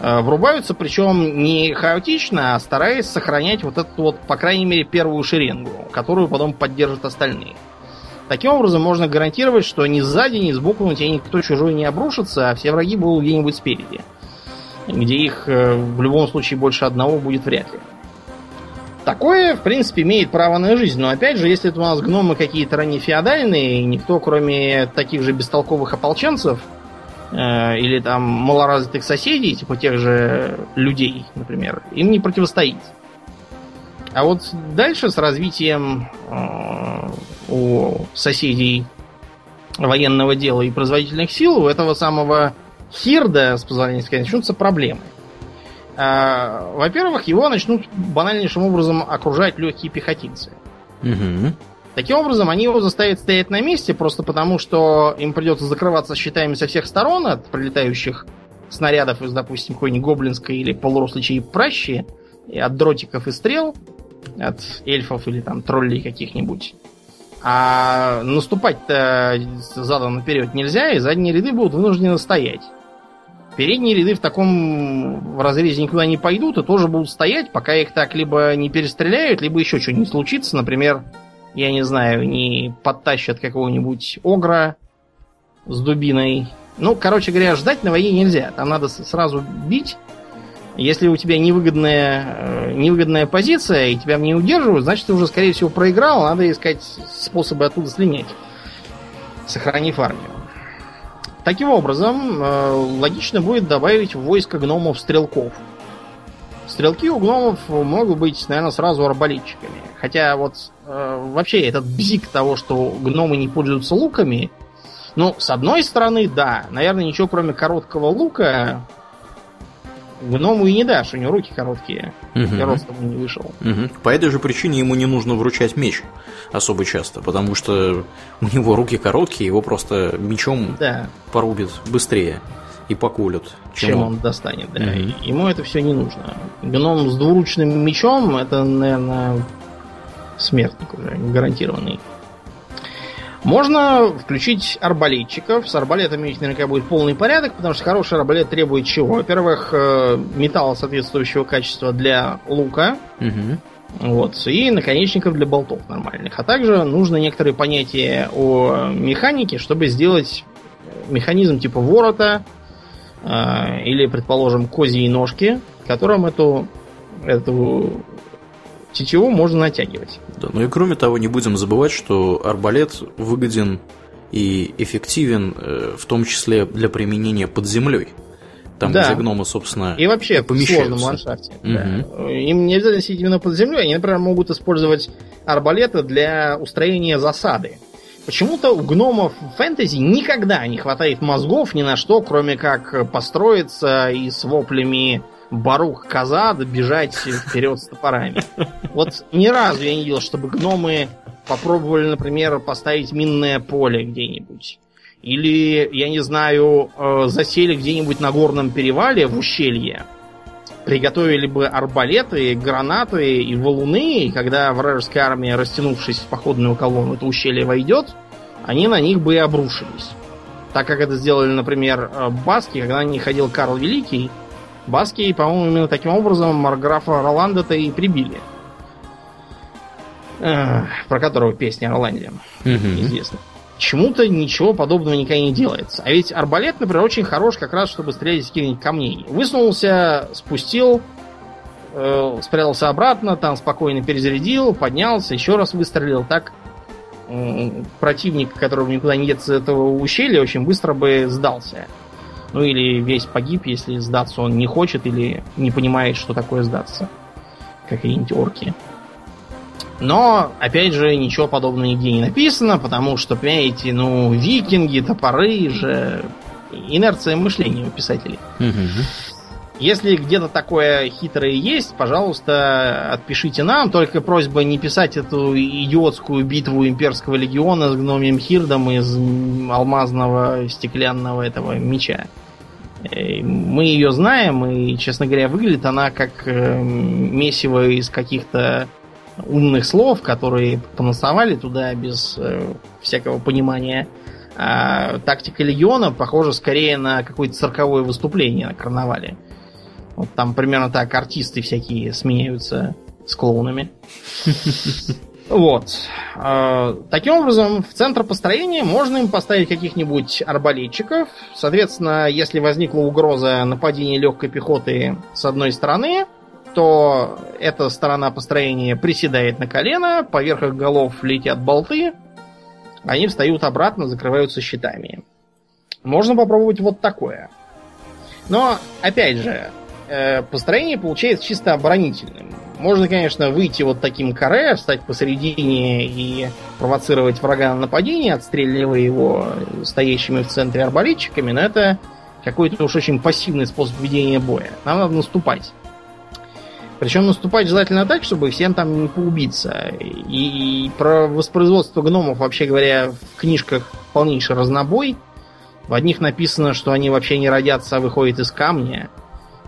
Э, врубаются, причем не хаотично, а стараясь сохранять вот эту вот, по крайней мере, первую шеренгу, которую потом поддержат остальные. Таким образом, можно гарантировать, что ни сзади, ни сбоку на тебя никто чужой не обрушится, а все враги будут где-нибудь спереди. Где их э, в любом случае больше одного будет вряд ли. Такое, в принципе, имеет право на жизнь. Но опять же, если это у нас гномы какие-то ранее феодальные, никто, кроме таких же бестолковых ополченцев, э, или там малоразвитых соседей, типа тех же людей, например, им не противостоит. А вот дальше с развитием э, у соседей военного дела и производительных сил у этого самого Хирда, с позволения сказать, начнутся проблемы. А, во-первых, его начнут банальнейшим образом окружать легкие пехотинцы. Угу. Таким образом, они его заставят стоять на месте, просто потому что им придется закрываться щитами со всех сторон от прилетающих снарядов из, допустим, какой-нибудь гоблинской или полуросличьей пращи, и от дротиков и стрел, от эльфов или там троллей каких-нибудь. А наступать-то задом наперед нельзя, и задние ряды будут вынуждены стоять. Передние ряды в таком разрезе никуда не пойдут и тоже будут стоять, пока их так либо не перестреляют, либо еще что-нибудь случится. Например, я не знаю, не подтащат какого-нибудь огра с дубиной. Ну, короче говоря, ждать на войне нельзя. Там надо сразу бить. Если у тебя невыгодная, э, невыгодная позиция и тебя не удерживают, значит, ты уже, скорее всего, проиграл. Надо искать способы оттуда слинять, сохранив армию. Таким образом, э, логично будет добавить в войско гномов стрелков. Стрелки у гномов могут быть, наверное, сразу арбалетчиками. Хотя вот э, вообще этот бзик того, что гномы не пользуются луками, ну, с одной стороны, да, наверное, ничего кроме короткого лука Гному и не дашь, у него руки короткие. Угу. И ростом не вышел. Угу. По этой же причине ему не нужно вручать меч особо часто, потому что у него руки короткие, его просто мечом да. порубит быстрее и поколют. Чем, чем он достанет, да. Угу. Ему это все не нужно. Гном с двуручным мечом это, наверное, смертник уже, гарантированный. Можно включить арбалетчиков. С арбалетами их наверняка будет полный порядок, потому что хороший арбалет требует чего? Во-первых, э, металла соответствующего качества для лука. Угу. Вот, и наконечников для болтов нормальных. А также нужно некоторые понятия о механике, чтобы сделать механизм типа ворота э, или, предположим, козьи ножки, которым эту, эту тетиву можно натягивать. Да, ну и кроме того, не будем забывать, что арбалет выгоден и эффективен, э, в том числе для применения под землей. Там, да. где гномы, собственно, И вообще в сложном ландшафте. Угу. Да. Им не обязательно сидеть именно под землей, они, например, могут использовать арбалеты для устроения засады. Почему-то у гномов в фэнтези никогда не хватает мозгов ни на что, кроме как построиться и с воплями Барух Казад бежать вперед с топорами. Вот ни разу я не видел, чтобы гномы попробовали, например, поставить минное поле где-нибудь. Или, я не знаю, э, засели где-нибудь на горном перевале в ущелье. Приготовили бы арбалеты, гранаты и валуны, и когда вражеская армия, растянувшись в походную колонну, это ущелье войдет, они на них бы и обрушились. Так как это сделали, например, э, баски, когда не ходил Карл Великий, Баски, по-моему, именно таким образом Марграфа Роланда-то и прибили. Э, про которого песня Роланде угу. известна. Чему-то ничего подобного никогда не делается. А ведь арбалет, например, очень хорош как раз, чтобы стрелять из каких-нибудь камней. Высунулся, спустил, э, спрятался обратно, там спокойно перезарядил, поднялся, еще раз выстрелил. Так э, противник, которого никуда не деться этого ущелья, очень быстро бы сдался. Ну или весь погиб, если сдаться он не хочет или не понимает, что такое сдаться. Какие-нибудь орки. Но, опять же, ничего подобного нигде не написано, потому что, понимаете, ну, викинги, топоры же... Инерция мышления у писателей. Если где-то такое хитрое есть, пожалуйста, отпишите нам. Только просьба не писать эту идиотскую битву имперского легиона с гномием Хирдом из алмазного стеклянного этого меча. Э, мы ее знаем, и, честно говоря, выглядит она как э, месиво из каких-то умных слов, которые понасовали туда без э, всякого понимания. А тактика легиона похожа скорее на какое-то цирковое выступление на карнавале. Вот там примерно так артисты всякие сменяются с клоунами. Вот. А, таким образом, в центр построения можно им поставить каких-нибудь арбалетчиков. Соответственно, если возникла угроза нападения легкой пехоты с одной стороны, то эта сторона построения приседает на колено, поверх их голов летят болты, они встают обратно, закрываются щитами. Можно попробовать вот такое. Но, опять же, э, построение получается чисто оборонительным. Можно, конечно, выйти вот таким каре, встать посередине и провоцировать врага на нападение, отстреливая его стоящими в центре арбалетчиками, но это какой-то уж очень пассивный способ ведения боя. Нам надо наступать. Причем наступать желательно так, чтобы всем там не поубиться. И, про воспроизводство гномов, вообще говоря, в книжках полнейший разнобой. В одних написано, что они вообще не родятся, а выходят из камня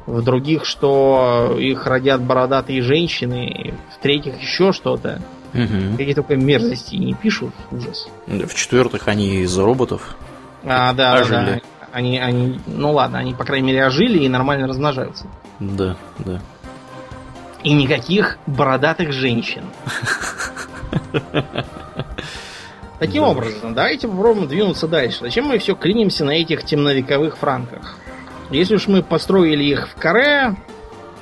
в других, что их родят бородатые женщины, в третьих еще что-то. Угу. Какие только мерзости не пишут, ужас. В четвертых они из-за роботов. А, да, ожили. да. Они, они, ну ладно, они, по крайней мере, ожили и нормально размножаются. Да, да. И никаких бородатых женщин. Таким образом, давайте попробуем двинуться дальше. Зачем мы все клинимся на этих темновековых франках? Если уж мы построили их в каре,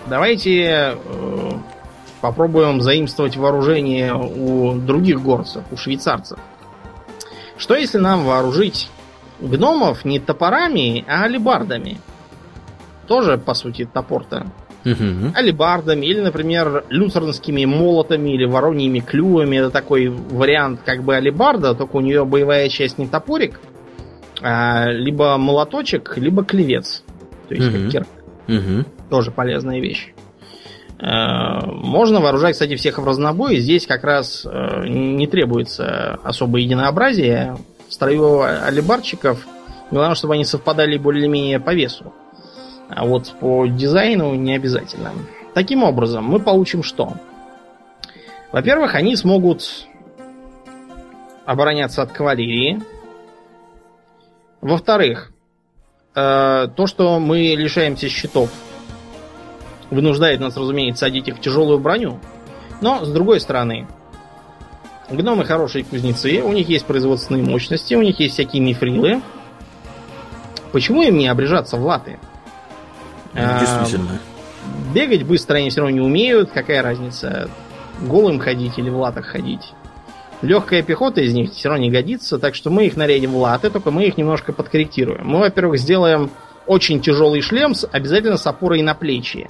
давайте э, попробуем заимствовать вооружение у других горцев, у швейцарцев. Что если нам вооружить гномов не топорами, а алибардами? Тоже, по сути, топор-то. Угу. Алибардами или, например, люцернскими молотами или вороньими клювами. Это такой вариант как бы алибарда, только у нее боевая часть не топорик, а либо молоточек, либо клевец. То есть угу. как кирка. Угу. Тоже полезная вещь. Э, можно вооружать, кстати, всех в разнобой. Здесь как раз э, не требуется особое единообразие. В строю алибарчиков главное, чтобы они совпадали более-менее по весу. А вот по дизайну не обязательно. Таким образом, мы получим что? Во-первых, они смогут обороняться от кавалерии. Во-вторых, то, что мы лишаемся щитов, вынуждает нас, разумеется, одеть их в тяжелую броню. Но, с другой стороны, гномы хорошие кузнецы, у них есть производственные мощности, у них есть всякие мифрилы. Почему им не обрежаться в латы? Э, действительно. бегать быстро они все равно не умеют, какая разница, голым ходить или в латах ходить. Легкая пехота из них все равно не годится, так что мы их нарядим в латы, только мы их немножко подкорректируем. Мы, во-первых, сделаем очень тяжелый шлем обязательно с опорой на плечи.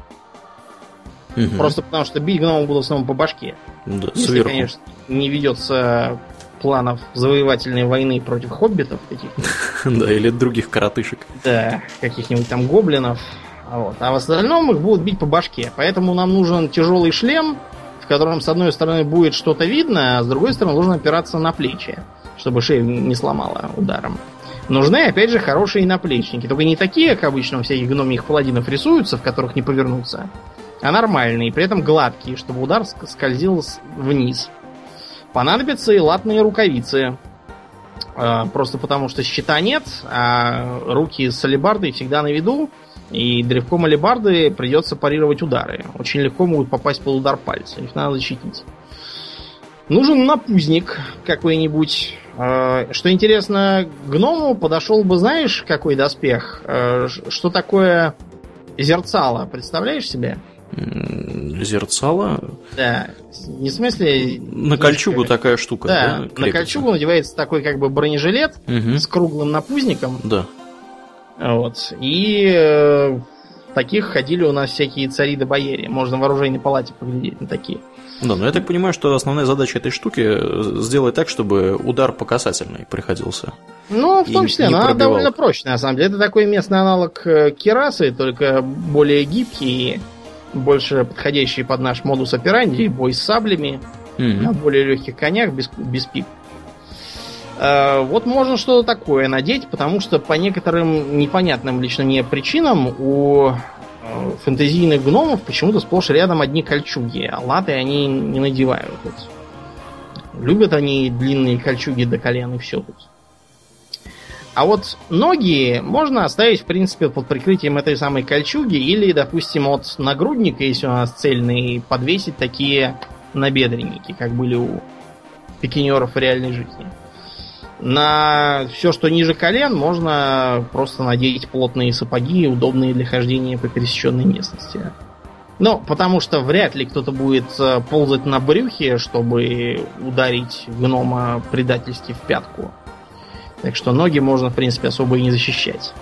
Угу. Просто потому что бить гномы будут в основном по башке. Да, Если, сверху. конечно, не ведется планов завоевательной войны против хоббитов каких Да, или других коротышек. Да, каких-нибудь там гоблинов. Вот. А в остальном их будут бить по башке. Поэтому нам нужен тяжелый шлем, в котором с одной стороны будет что-то видно, а с другой стороны нужно опираться на плечи, чтобы шею не сломала ударом. Нужны, опять же, хорошие наплечники. Только не такие, как обычно у всяких гномих паладинов рисуются, в которых не повернуться, а нормальные, при этом гладкие, чтобы удар скользил вниз. Понадобятся и латные рукавицы. А, просто потому, что щита нет, а руки с алебардой всегда на виду, и древком алебарды придется парировать удары. Очень легко могут попасть под удар пальца. Их надо защитить. Нужен напузник какой-нибудь. Э, что интересно, гному подошел бы, знаешь, какой доспех? Э, что такое зерцало? Представляешь себе? Зерцало? Да. Не в смысле... На кольчугу такая штука, да? да на кольчугу надевается такой как бы бронежилет угу. с круглым напузником. Да. Вот. И э, таких ходили у нас всякие цари да бояре. Можно в оружейной палате поглядеть на такие. Да, но я так понимаю, что основная задача этой штуки э, сделать так, чтобы удар по касательной приходился. Ну, в том числе, она довольно прочная, на самом деле. Это такой местный аналог э, керасы, только более гибкий, больше подходящий под наш модус операнди, бой с саблями, mm-hmm. на более легких конях, без, без пик. Э, вот можно что-то такое надеть, потому что по некоторым непонятным лично мне причинам у э, фэнтезийных гномов почему-то сплошь рядом одни кольчуги, а латы они не надевают. Вот. Любят они длинные кольчуги до колен и все тут. А вот ноги можно оставить, в принципе, под прикрытием этой самой кольчуги или, допустим, от нагрудника, если у нас цельный, подвесить такие набедренники, как были у пикинеров в реальной жизни. На все, что ниже колен, можно просто надеть плотные сапоги, удобные для хождения по пересеченной местности. Ну, потому что вряд ли кто-то будет э, ползать на брюхе, чтобы ударить гнома предательски в пятку. Так что ноги можно, в принципе, особо и не защищать.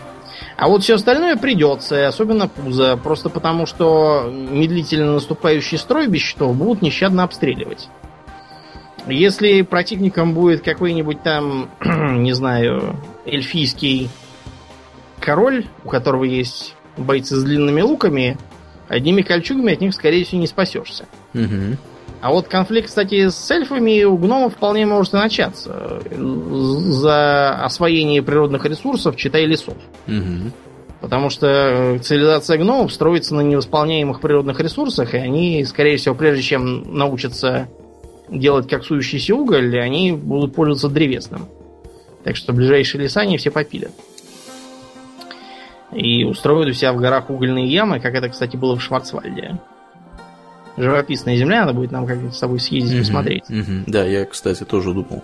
А вот все остальное придется, особенно пузо, просто потому что медлительно наступающий строй без щитов будут нещадно обстреливать. Если противником будет какой-нибудь там, не знаю, эльфийский король, у которого есть бойцы с длинными луками, одними кольчугами от них, скорее всего, не спасешься. Угу. А вот конфликт, кстати, с эльфами у гномов вполне может и начаться. За освоение природных ресурсов, читай лесов. Угу. Потому что цивилизация гномов строится на невосполняемых природных ресурсах, и они, скорее всего, прежде чем научатся делать как сующийся уголь, они будут пользоваться древесным. Так что ближайшие леса они все попилят. И устроят у себя в горах угольные ямы, как это, кстати, было в Шварцвальде живописная земля, надо будет нам как-нибудь с тобой съездить и посмотреть. Да, я, кстати, тоже думал.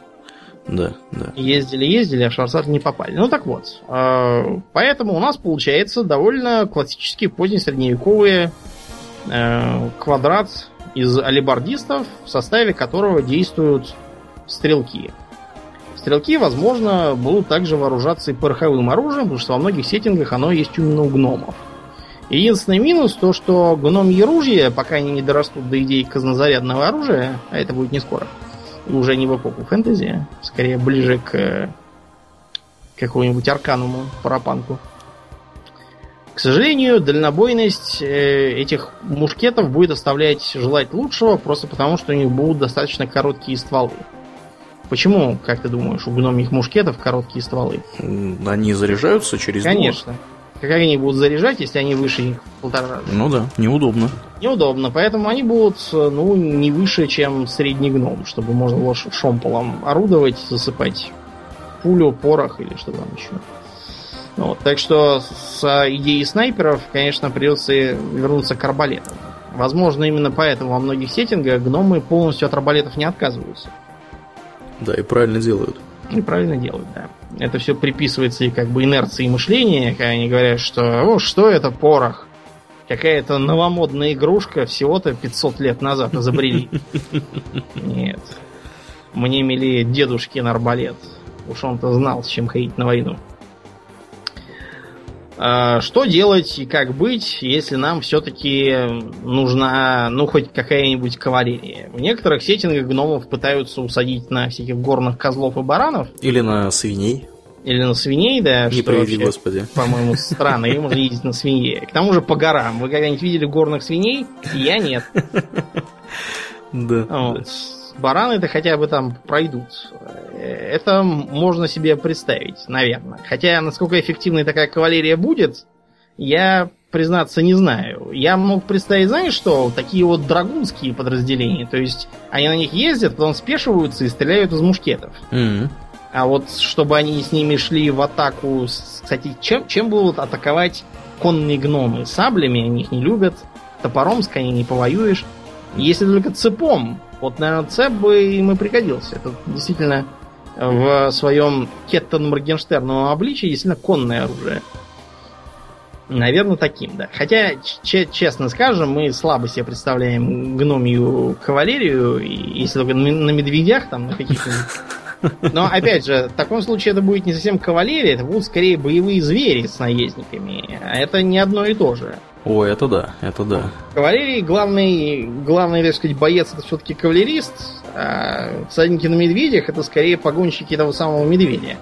Да, да. Ездили, ездили, а в Шварцвальд не попали. Ну так вот. Э, поэтому у нас получается довольно классический позднесредневековый э, квадрат из алибардистов, в составе которого действуют стрелки. Стрелки, возможно, будут также вооружаться и пороховым оружием, потому что во многих сеттингах оно есть именно у гномов. Единственный минус то, что гномьи ружья, пока они не дорастут до идеи казнозарядного оружия, а это будет не скоро, уже не в эпоху фэнтези, скорее ближе к какому-нибудь аркануму, парапанку. К сожалению, дальнобойность э, этих мушкетов будет оставлять желать лучшего, просто потому что у них будут достаточно короткие стволы. Почему, как ты думаешь, у гномьих мушкетов короткие стволы? Они заряжаются через Конечно. Двор? Как они будут заряжать, если они выше них в полтора раза? Ну да, неудобно. Неудобно, поэтому они будут, ну, не выше, чем средний гном, чтобы можно было шомполом орудовать, засыпать пулю, порох или что там еще. Вот, так что с идеей снайперов, конечно, придется вернуться к арбалетам. Возможно, именно поэтому во многих сеттингах гномы полностью от арбалетов не отказываются. Да, и правильно делают. И правильно делают, да это все приписывается и как бы инерции мышления, когда они говорят, что о, что это порох? Какая-то новомодная игрушка всего-то 500 лет назад изобрели. Нет. Мне милее дедушкин арбалет. Уж он-то знал, с чем ходить на войну. А, что делать и как быть, если нам все-таки нужна, ну, хоть какая-нибудь кавалерия? В некоторых сеттингах гномов пытаются усадить на всяких горных козлов и баранов. Или на свиней. Или на свиней, да. Не приведи, вообще, господи. По-моему, странно. Или можно ездить на свинье. К тому же по горам. Вы когда-нибудь видели горных свиней? Я нет. Да. Вот. Бараны-то хотя бы там пройдут. Это можно себе представить, наверное. Хотя, насколько эффективной такая кавалерия будет, я, признаться, не знаю. Я мог представить, знаешь что, такие вот драгунские подразделения. То есть, они на них ездят, потом спешиваются и стреляют из мушкетов. Mm-hmm. А вот чтобы они с ними шли в атаку... Кстати, чем, чем будут атаковать конные гномы? Саблями они их не любят. Топором с коней не повоюешь. Если только цепом, вот, наверное, цеп бы им и пригодился. Это действительно в своем Кеттон Моргенштерновом обличии действительно конное оружие. Наверное, таким, да. Хотя, честно скажем, мы слабо себе представляем гномию кавалерию, если только на медведях, там, на каких-то... Но, опять же, в таком случае это будет не совсем кавалерия, это будут скорее боевые звери с наездниками. А это не одно и то же. О, это да, это да. Кавалерии главный, главный, так сказать, боец это все-таки кавалерист, а всадники на медведях это скорее погонщики того самого медведя,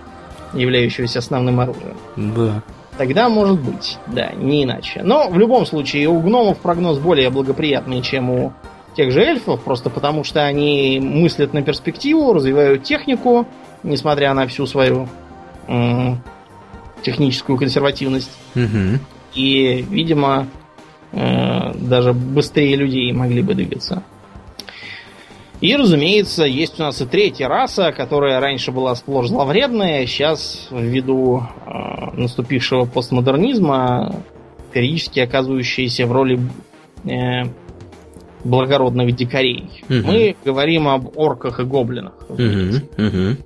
являющегося основным оружием. Да. Тогда может быть, да, не иначе. Но в любом случае у гномов прогноз более благоприятный, чем у тех же эльфов, просто потому что они мыслят на перспективу, развивают технику, несмотря на всю свою м, техническую консервативность. Угу. И, видимо, э, даже быстрее людей могли бы двигаться. И, разумеется, есть у нас и третья раса, которая раньше была сплошь зловредная, сейчас ввиду э, наступившего постмодернизма периодически оказывающаяся в роли э, благородных дикарей. Мгм. Мы говорим об орках и гоблинах. Угу. Угу.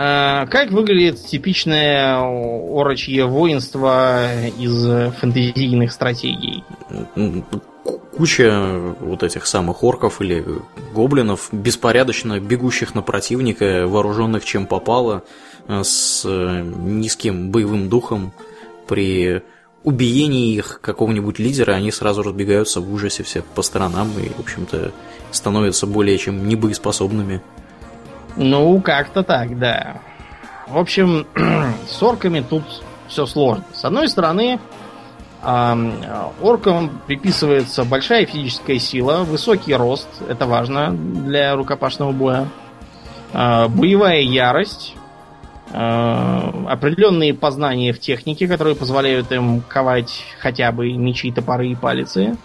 А, Как выглядит типичное орочье воинство из фэнтезийных стратегий? Куча вот этих самых орков или гоблинов, беспорядочно бегущих на противника, вооруженных чем попало, э, с э, низким боевым духом. При убиении их какого-нибудь лидера они сразу разбегаются в ужасе все по сторонам и, в общем-то, становятся более чем небоеспособными. Ну, как-то так, да. В общем, с орками тут все сложно. С одной стороны, ам, оркам приписывается большая физическая сила, высокий рост, это важно для рукопашного боя, а, боевая ярость, а, определенные познания в технике, которые позволяют им ковать хотя бы мечи, топоры и палицы.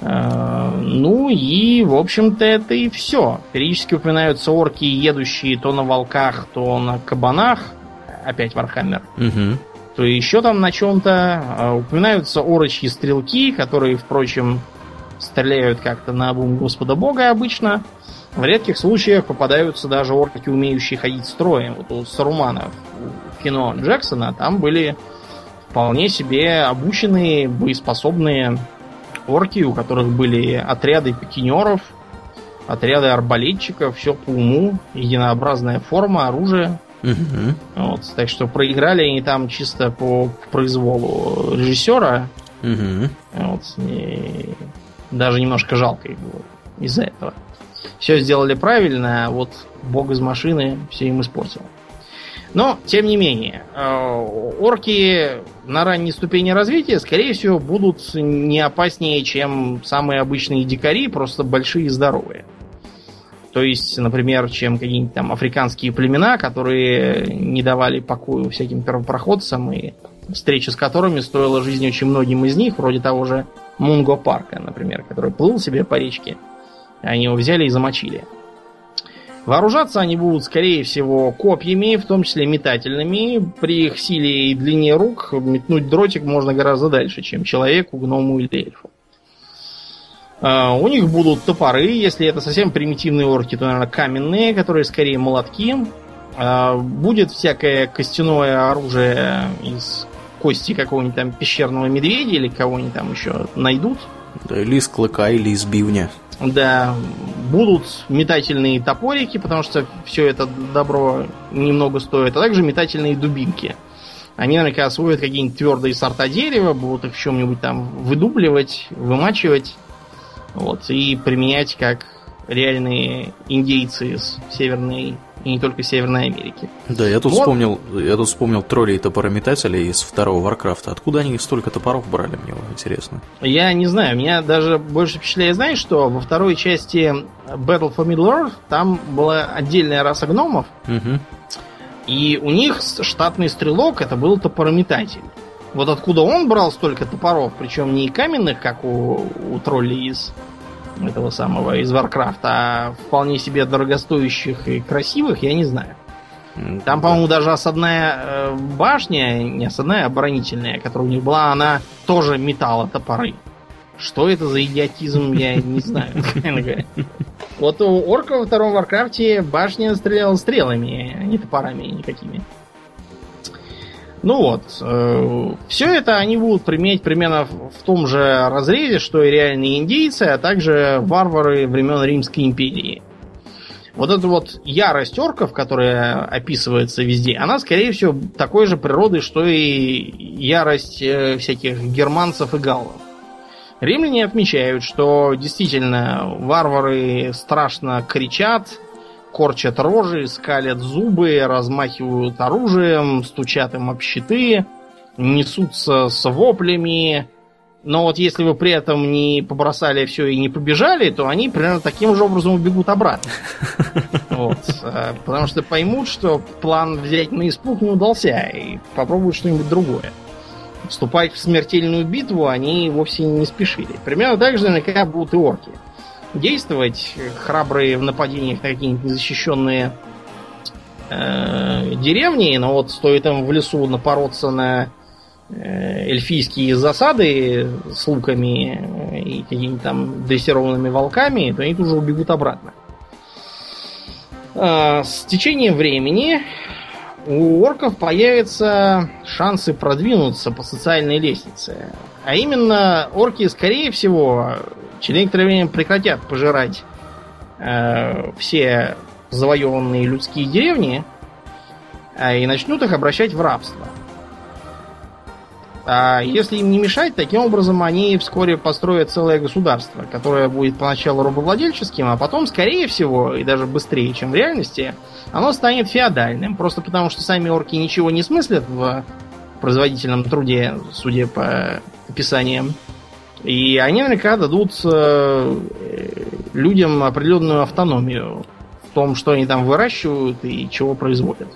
А, Ну и, в общем-то, это и все. Периодически упоминаются орки, едущие то на волках, то на кабанах. Опять Вархаммер. Угу. То еще там на чем-то. А, Упоминаются орочьи стрелки, которые, впрочем, стреляют как-то наобум Господа Бога обычно. В редких случаях попадаются даже орки, умеющие ходить строем. Вот у Сарумана в кино Джексона там были вполне себе обученные, боеспособные орки, у которых были отряды пикинеров, отряды арбалетчиков, все по уму, единообразная форма, оружие. Угу. Вот, так что проиграли они там чисто по произволу режиссера. Угу. Вот, и даже немножко жалко их было из-за этого. Все сделали правильно, а вот бог из машины все им испортил. Но, тем не менее, э, орки на ранней ступени развития, скорее всего, будут не опаснее, чем самые обычные дикари, просто большие и здоровые. То есть, например, чем какие-нибудь там африканские племена, которые не давали покою всяким первопроходцам, и встреча с которыми стоила жизни очень многим из них, вроде того же Мунго Парка, например, который плыл себе по речке. Они его взяли и замочили. Вооружаться они будут, скорее всего, копьями, в том числе метательными. При их силе и длине рук метнуть дротик можно гораздо дальше, чем человеку, гному или эльфу. А, У них будут топоры, если это совсем примитивные орки, то, наверное, каменные, которые скорее молотки. А, Будет всякое костяное оружие из кости какого-нибудь там пещерного медведя или кого-нибудь там еще найдут. Да, или из клыка, или из бивня. Да, будут метательные топорики, потому что все это добро немного стоит, а также метательные дубинки. Они наверняка освоят какие-нибудь твердые сорта дерева, будут их в чем-нибудь там выдубливать, вымачивать, вот, и применять как реальные индейцы из Северной и не только Северной Америки. Да, я тут Вот. вспомнил, я тут вспомнил троллей и топорометателей из второго Варкрафта. Откуда они столько топоров брали, мне интересно. Я не знаю, меня даже больше впечатляет, знаешь что, во второй части Battle for Middle Earth там была отдельная раса гномов, Угу. И у них штатный стрелок это был топорометатель. Вот откуда он брал столько топоров, причем не каменных, как у, у троллей из этого самого, из Варкрафта, а вполне себе дорогостоящих и красивых, я не знаю. Там, по-моему, даже осадная э, башня, не осадная, а оборонительная, которая у них была, она тоже метала топоры. Что это за идиотизм, я не знаю. Вот у орка во втором Варкрафте башня стреляла стрелами, а не топорами никакими. Ну вот, все это они будут применять примерно в том же разрезе, что и реальные индейцы, а также варвары времен Римской империи. Вот эта вот ярость орков, которая описывается везде, она, скорее всего, такой же природы, что и ярость э, всяких германцев и галлов. Римляне отмечают, что действительно варвары страшно кричат, корчат рожи, скалят зубы, размахивают оружием, стучат им об щиты, несутся с воплями, Но вот если вы при этом не побросали все и не побежали, то они примерно таким же образом убегут обратно. Вот. Э, потому что поймут, что план взять на испуг не удался, и попробуют что-нибудь другое. Вступать в смертельную битву они вовсе не спешили. Примерно так же наверняка будут и орки. Действовать храбрые в нападениях на какие-нибудь незащищенные э, деревни, но вот стоит им в лесу напороться на Э, эльфийские засады с луками и какими-то там дрессированными волками, то они тут же убегут обратно. А, с течением времени у орков появятся шансы продвинуться по социальной лестнице. А именно, орки, скорее всего, через некоторое время прекратят пожирать э, все завоеванные людские деревни э, и начнут их обращать в рабство. А если им не мешать, таким образом они вскоре построят целое государство, которое будет поначалу рабовладельческим, а потом, скорее всего, и даже быстрее, чем в реальности, оно станет феодальным. Просто потому, что сами орки ничего не смыслят в производительном труде, судя по описаниям. И они наверняка дадут э, людям определенную автономию в том, что они там выращивают и чего производят.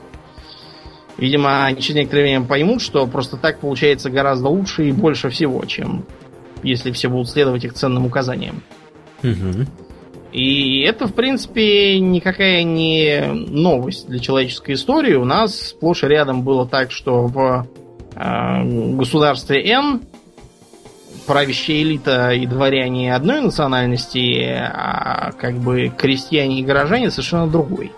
Видимо, они через некоторое время поймут, что просто так получается гораздо лучше и больше всего, чем если все будут следовать их ценным указаниям. Угу. И это, в принципе, никакая не новость для человеческой истории. У нас сплошь и рядом было так, что в э, государстве N правящая элита и дворяне одной национальности, а как бы крестьяне и горожане совершенно другой.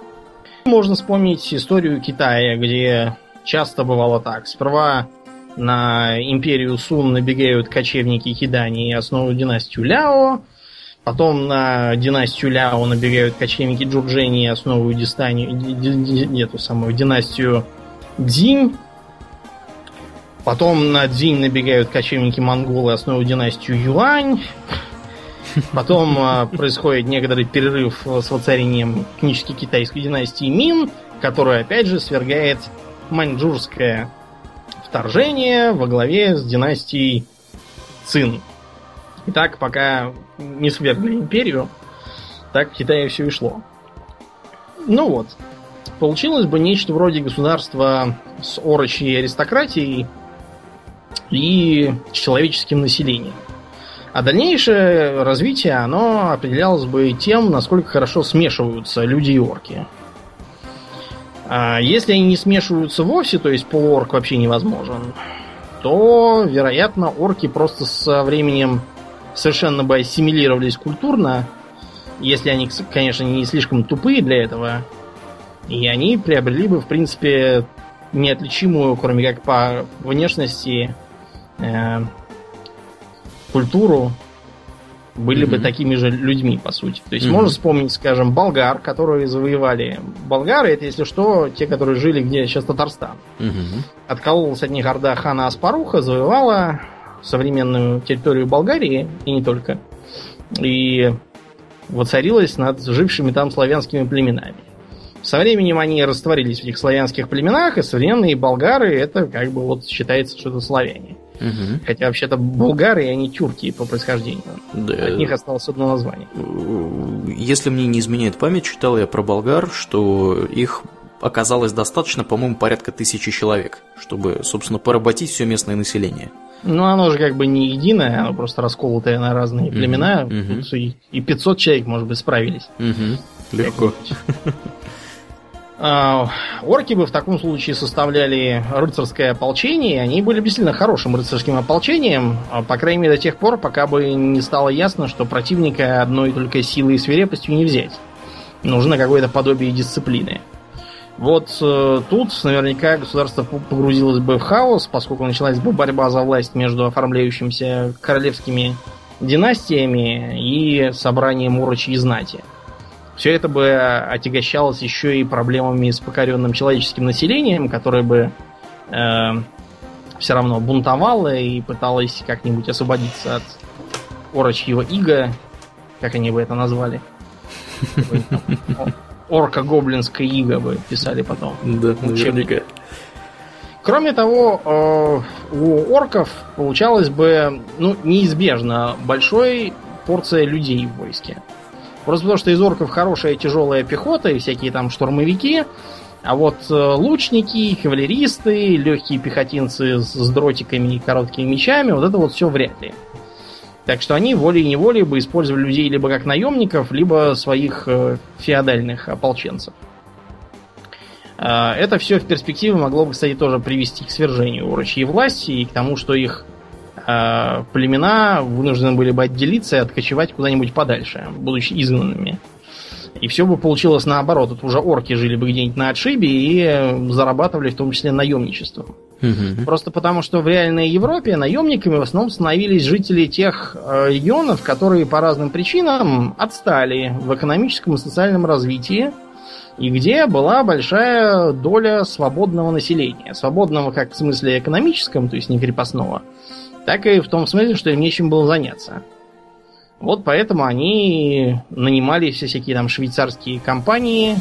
Можно вспомнить историю Китая, где часто бывало так. Сперва на империю Сун набегают кочевники Кидани и основывают династию Ляо. Потом на династию Ляо набегают кочевники Джурджени и основывают дистанию, эту самую династию Дзинь. Потом на Дзинь набегают кочевники монголы и основывают династию Юань. Потом а, происходит некоторый перерыв с воцарением книжки китайской династии Мин, которая опять же свергает маньчжурское вторжение во главе с династией Цин. И так, пока не свергли империю, так в Китае все и шло. Ну вот. Получилось бы нечто вроде государства с орочей аристократией и человеческим населением. А дальнейшее развитие, оно определялось бы тем, насколько хорошо смешиваются люди и орки. А если они не смешиваются вовсе, то есть полуорк вообще невозможен, то, вероятно, орки просто со временем совершенно бы ассимилировались культурно, если они, конечно, не слишком тупые для этого, и они приобрели бы, в принципе, неотличимую, кроме как по внешности, э, культуру, были mm-hmm. бы такими же людьми, по сути. То есть mm-hmm. можно вспомнить, скажем, болгар, которые завоевали. Болгары это, если что, те, которые жили где сейчас Татарстан. Mm-hmm. Откололась от них орда хана Аспаруха, завоевала современную территорию Болгарии, и не только. И воцарилась над жившими там славянскими племенами. Со временем они растворились в этих славянских племенах, и современные болгары это как бы вот считается, что это славяне. Угу. Хотя вообще-то булгары, они тюрки по происхождению. Да. От них осталось одно название. Если мне не изменяет память, читал я про болгар, что их оказалось достаточно, по-моему, порядка тысячи человек, чтобы, собственно, поработить все местное население. Ну, оно же как бы не единое, оно просто расколотое на разные племена. Uh-huh. И 500 человек, может быть, справились. Uh-huh. Легко. А, орки бы в таком случае составляли рыцарское ополчение, они были бы сильно хорошим рыцарским ополчением, а, по крайней мере до тех пор, пока бы не стало ясно, что противника одной только силой и свирепостью не взять. Нужно какое-то подобие дисциплины. Вот э, тут наверняка государство погрузилось бы в хаос, поскольку началась бы борьба за власть между оформляющимися королевскими династиями и собранием урочьей знати. Все это бы отягощалось еще и проблемами с покоренным человеческим населением, которое бы э, все равно бунтовало и пыталось как-нибудь освободиться от орочьего ига, как они бы это назвали. Орка-гоблинская ига бы писали потом. Да, наверняка. Кроме того, э, у орков получалось бы, ну, неизбежно большой порция людей в войске. Просто потому, что из орков хорошая тяжелая пехота и всякие там штурмовики, а вот э, лучники, кавалеристы, легкие пехотинцы с дротиками и короткими мечами, вот это вот все вряд ли. Так что они волей-неволей бы использовали людей либо как наемников, либо своих э, феодальных ополченцев. Э, это все в перспективе могло бы, кстати, тоже привести к свержению урочьей власти и к тому, что их э, племена вынуждены были бы отделиться и откочевать куда-нибудь подальше, будучи изгнанными. И все бы получилось наоборот. Тут уже орки жили бы где-нибудь на отшибе и зарабатывали в том числе наемничеством. Угу. Просто потому, что в реальной Европе наемниками в основном становились жители тех э, регионов, которые по разным причинам отстали в экономическом и социальном развитии, и где была большая доля свободного населения. Свободного как в смысле экономическом, то есть не крепостного, так и в том смысле, что им нечем было заняться. Вот поэтому они нанимали все всякие там швейцарские компании,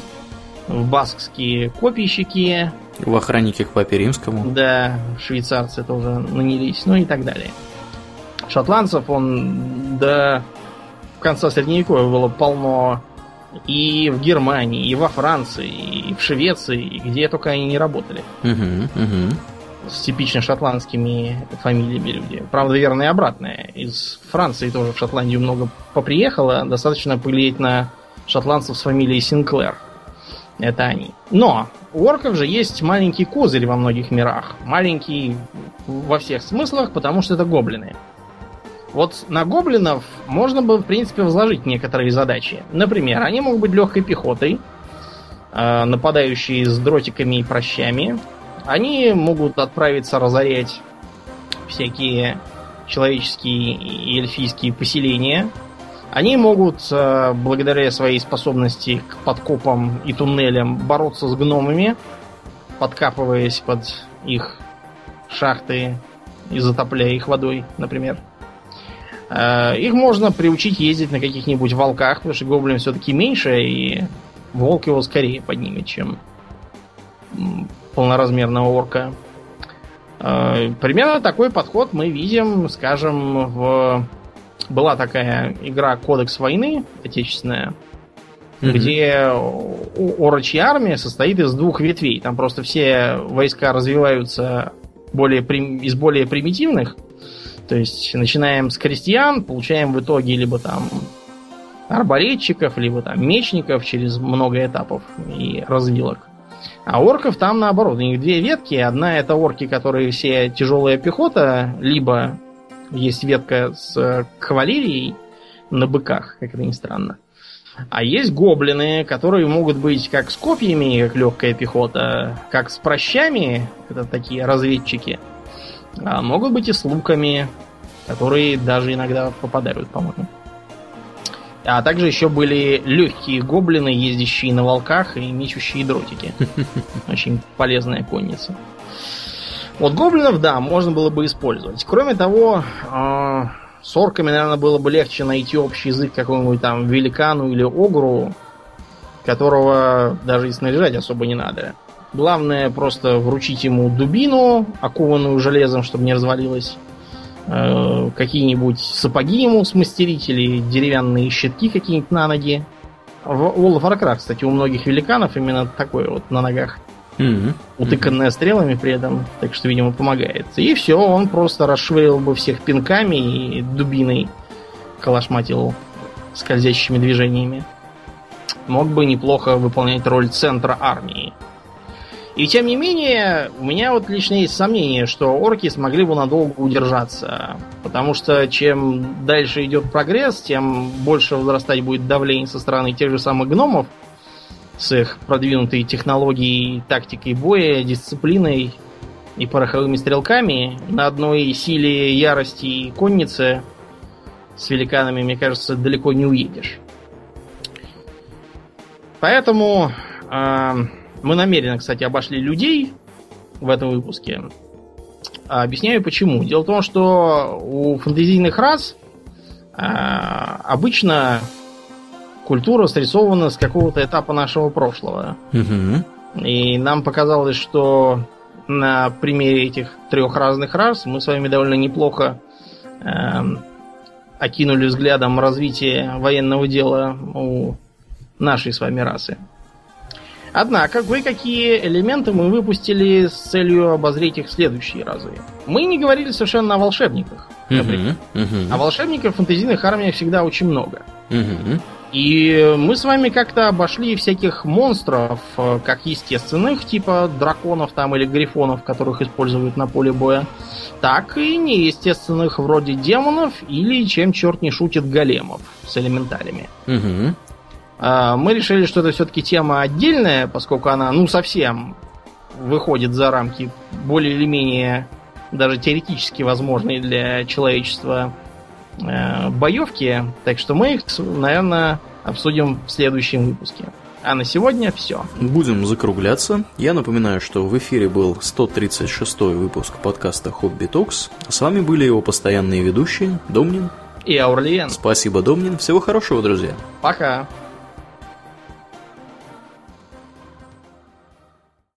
в баскские копийщики. В охранники к папе римскому. Да, швейцарцы тоже нанялись, ну и так далее. Шотландцев он до конца средневековья было полно и в Германии, и во Франции, и в Швеции, и где только они не работали. Угу, угу. С типично шотландскими фамилиями люди. Правда, верно и обратное. Из Франции тоже в Шотландию много поприехало. Достаточно поглядеть на шотландцев с фамилией Синклер. Это они. Но у орков же есть маленький козырь во многих мирах. Маленький во всех смыслах, потому что это гоблины. Вот на гоблинов можно бы, в принципе, возложить некоторые задачи. Например, они могут быть легкой пехотой, э, нападающие с дротиками и прощами. Они могут отправиться разорять всякие человеческие и эльфийские поселения. Они могут, э, благодаря своей способности к подкопам и туннелям, бороться с гномами, подкапываясь под их шахты и затопляя их водой, например. Э, их можно приучить ездить на каких-нибудь волках, потому что гоблин все-таки меньше, и волк его скорее поднимет, чем полноразмерного орка. Э, примерно такой подход мы видим, скажем, в... Была такая игра Кодекс войны отечественная, mm-hmm. где орочья армия состоит из двух ветвей. Там просто все войска развиваются более, из более примитивных то есть начинаем с крестьян, получаем в итоге либо там арбалетчиков, либо там мечников через много этапов и развилок. А орков там наоборот, у них две ветки. Одна это орки, которые все тяжелая пехота, либо есть ветка с кавалерией на быках, как это ни странно. А есть гоблины, которые могут быть как с копьями, как легкая пехота, как с прощами, это такие разведчики – а могут быть и с луками, которые даже иногда попадают, по-моему. А также еще были легкие гоблины, ездящие на волках и мечущие дротики. Очень полезная конница. Вот гоблинов, да, можно было бы использовать. Кроме того, э, с орками, наверное, было бы легче найти общий язык какому-нибудь там великану или огру, которого даже и снаряжать особо не надо. Главное просто вручить ему дубину, окованную железом, чтобы не развалилась. Э, какие-нибудь сапоги ему смастерить или деревянные щитки какие-нибудь на ноги. В World of Warcraft, кстати, у многих великанов именно такое вот на ногах. Mm-hmm. Утыканное mm-hmm. стрелами при этом, так что, видимо, помогает. И все, он просто расшвырил бы всех пинками и дубиной калашматил скользящими движениями. Мог бы неплохо выполнять роль центра армии. И тем не менее, у меня вот лично есть сомнение, что орки смогли бы надолго удержаться. Потому что чем дальше идет прогресс, тем больше возрастать будет давление со стороны тех же самых гномов с их продвинутой технологией, тактикой боя, дисциплиной и пороховыми стрелками. На одной силе ярости и конницы с великанами, мне кажется, далеко не уедешь. Поэтому... Э, мы намеренно, кстати, обошли людей в этом выпуске. Объясняю почему. Дело в том, что у фантазийных рас а, обычно культура срисована с какого-то этапа нашего прошлого. Угу. И нам показалось, что на примере этих трех разных рас мы с вами довольно неплохо э, окинули взглядом развитие военного дела у нашей с вами расы. Однако, кое-какие элементы мы выпустили с целью обозреть их в следующие разы. Мы не говорили совершенно о волшебниках. Например. А волшебников в фэнтезийных армиях всегда очень много. И мы с вами как-то обошли всяких монстров, э, как естественных, типа драконов там или грифонов, которых используют на поле боя, так и неестественных, вроде демонов или, чем черт не шутит, големов с элементалями. Мгм. А, Мы решили, что это все-таки тема отдельная, поскольку она, ну, совсем выходит за рамки более или менее даже теоретически возможной для человечества э, боевки. Так что мы их, наверное, обсудим в следующем выпуске. А на сегодня все. Будем закругляться. Я напоминаю, что в эфире был 136 выпуск подкаста Хобби Токс. С вами были его постоянные ведущие Домнин. И Аурлиен. Спасибо, Домнин. Всего хорошего, друзья. Пока.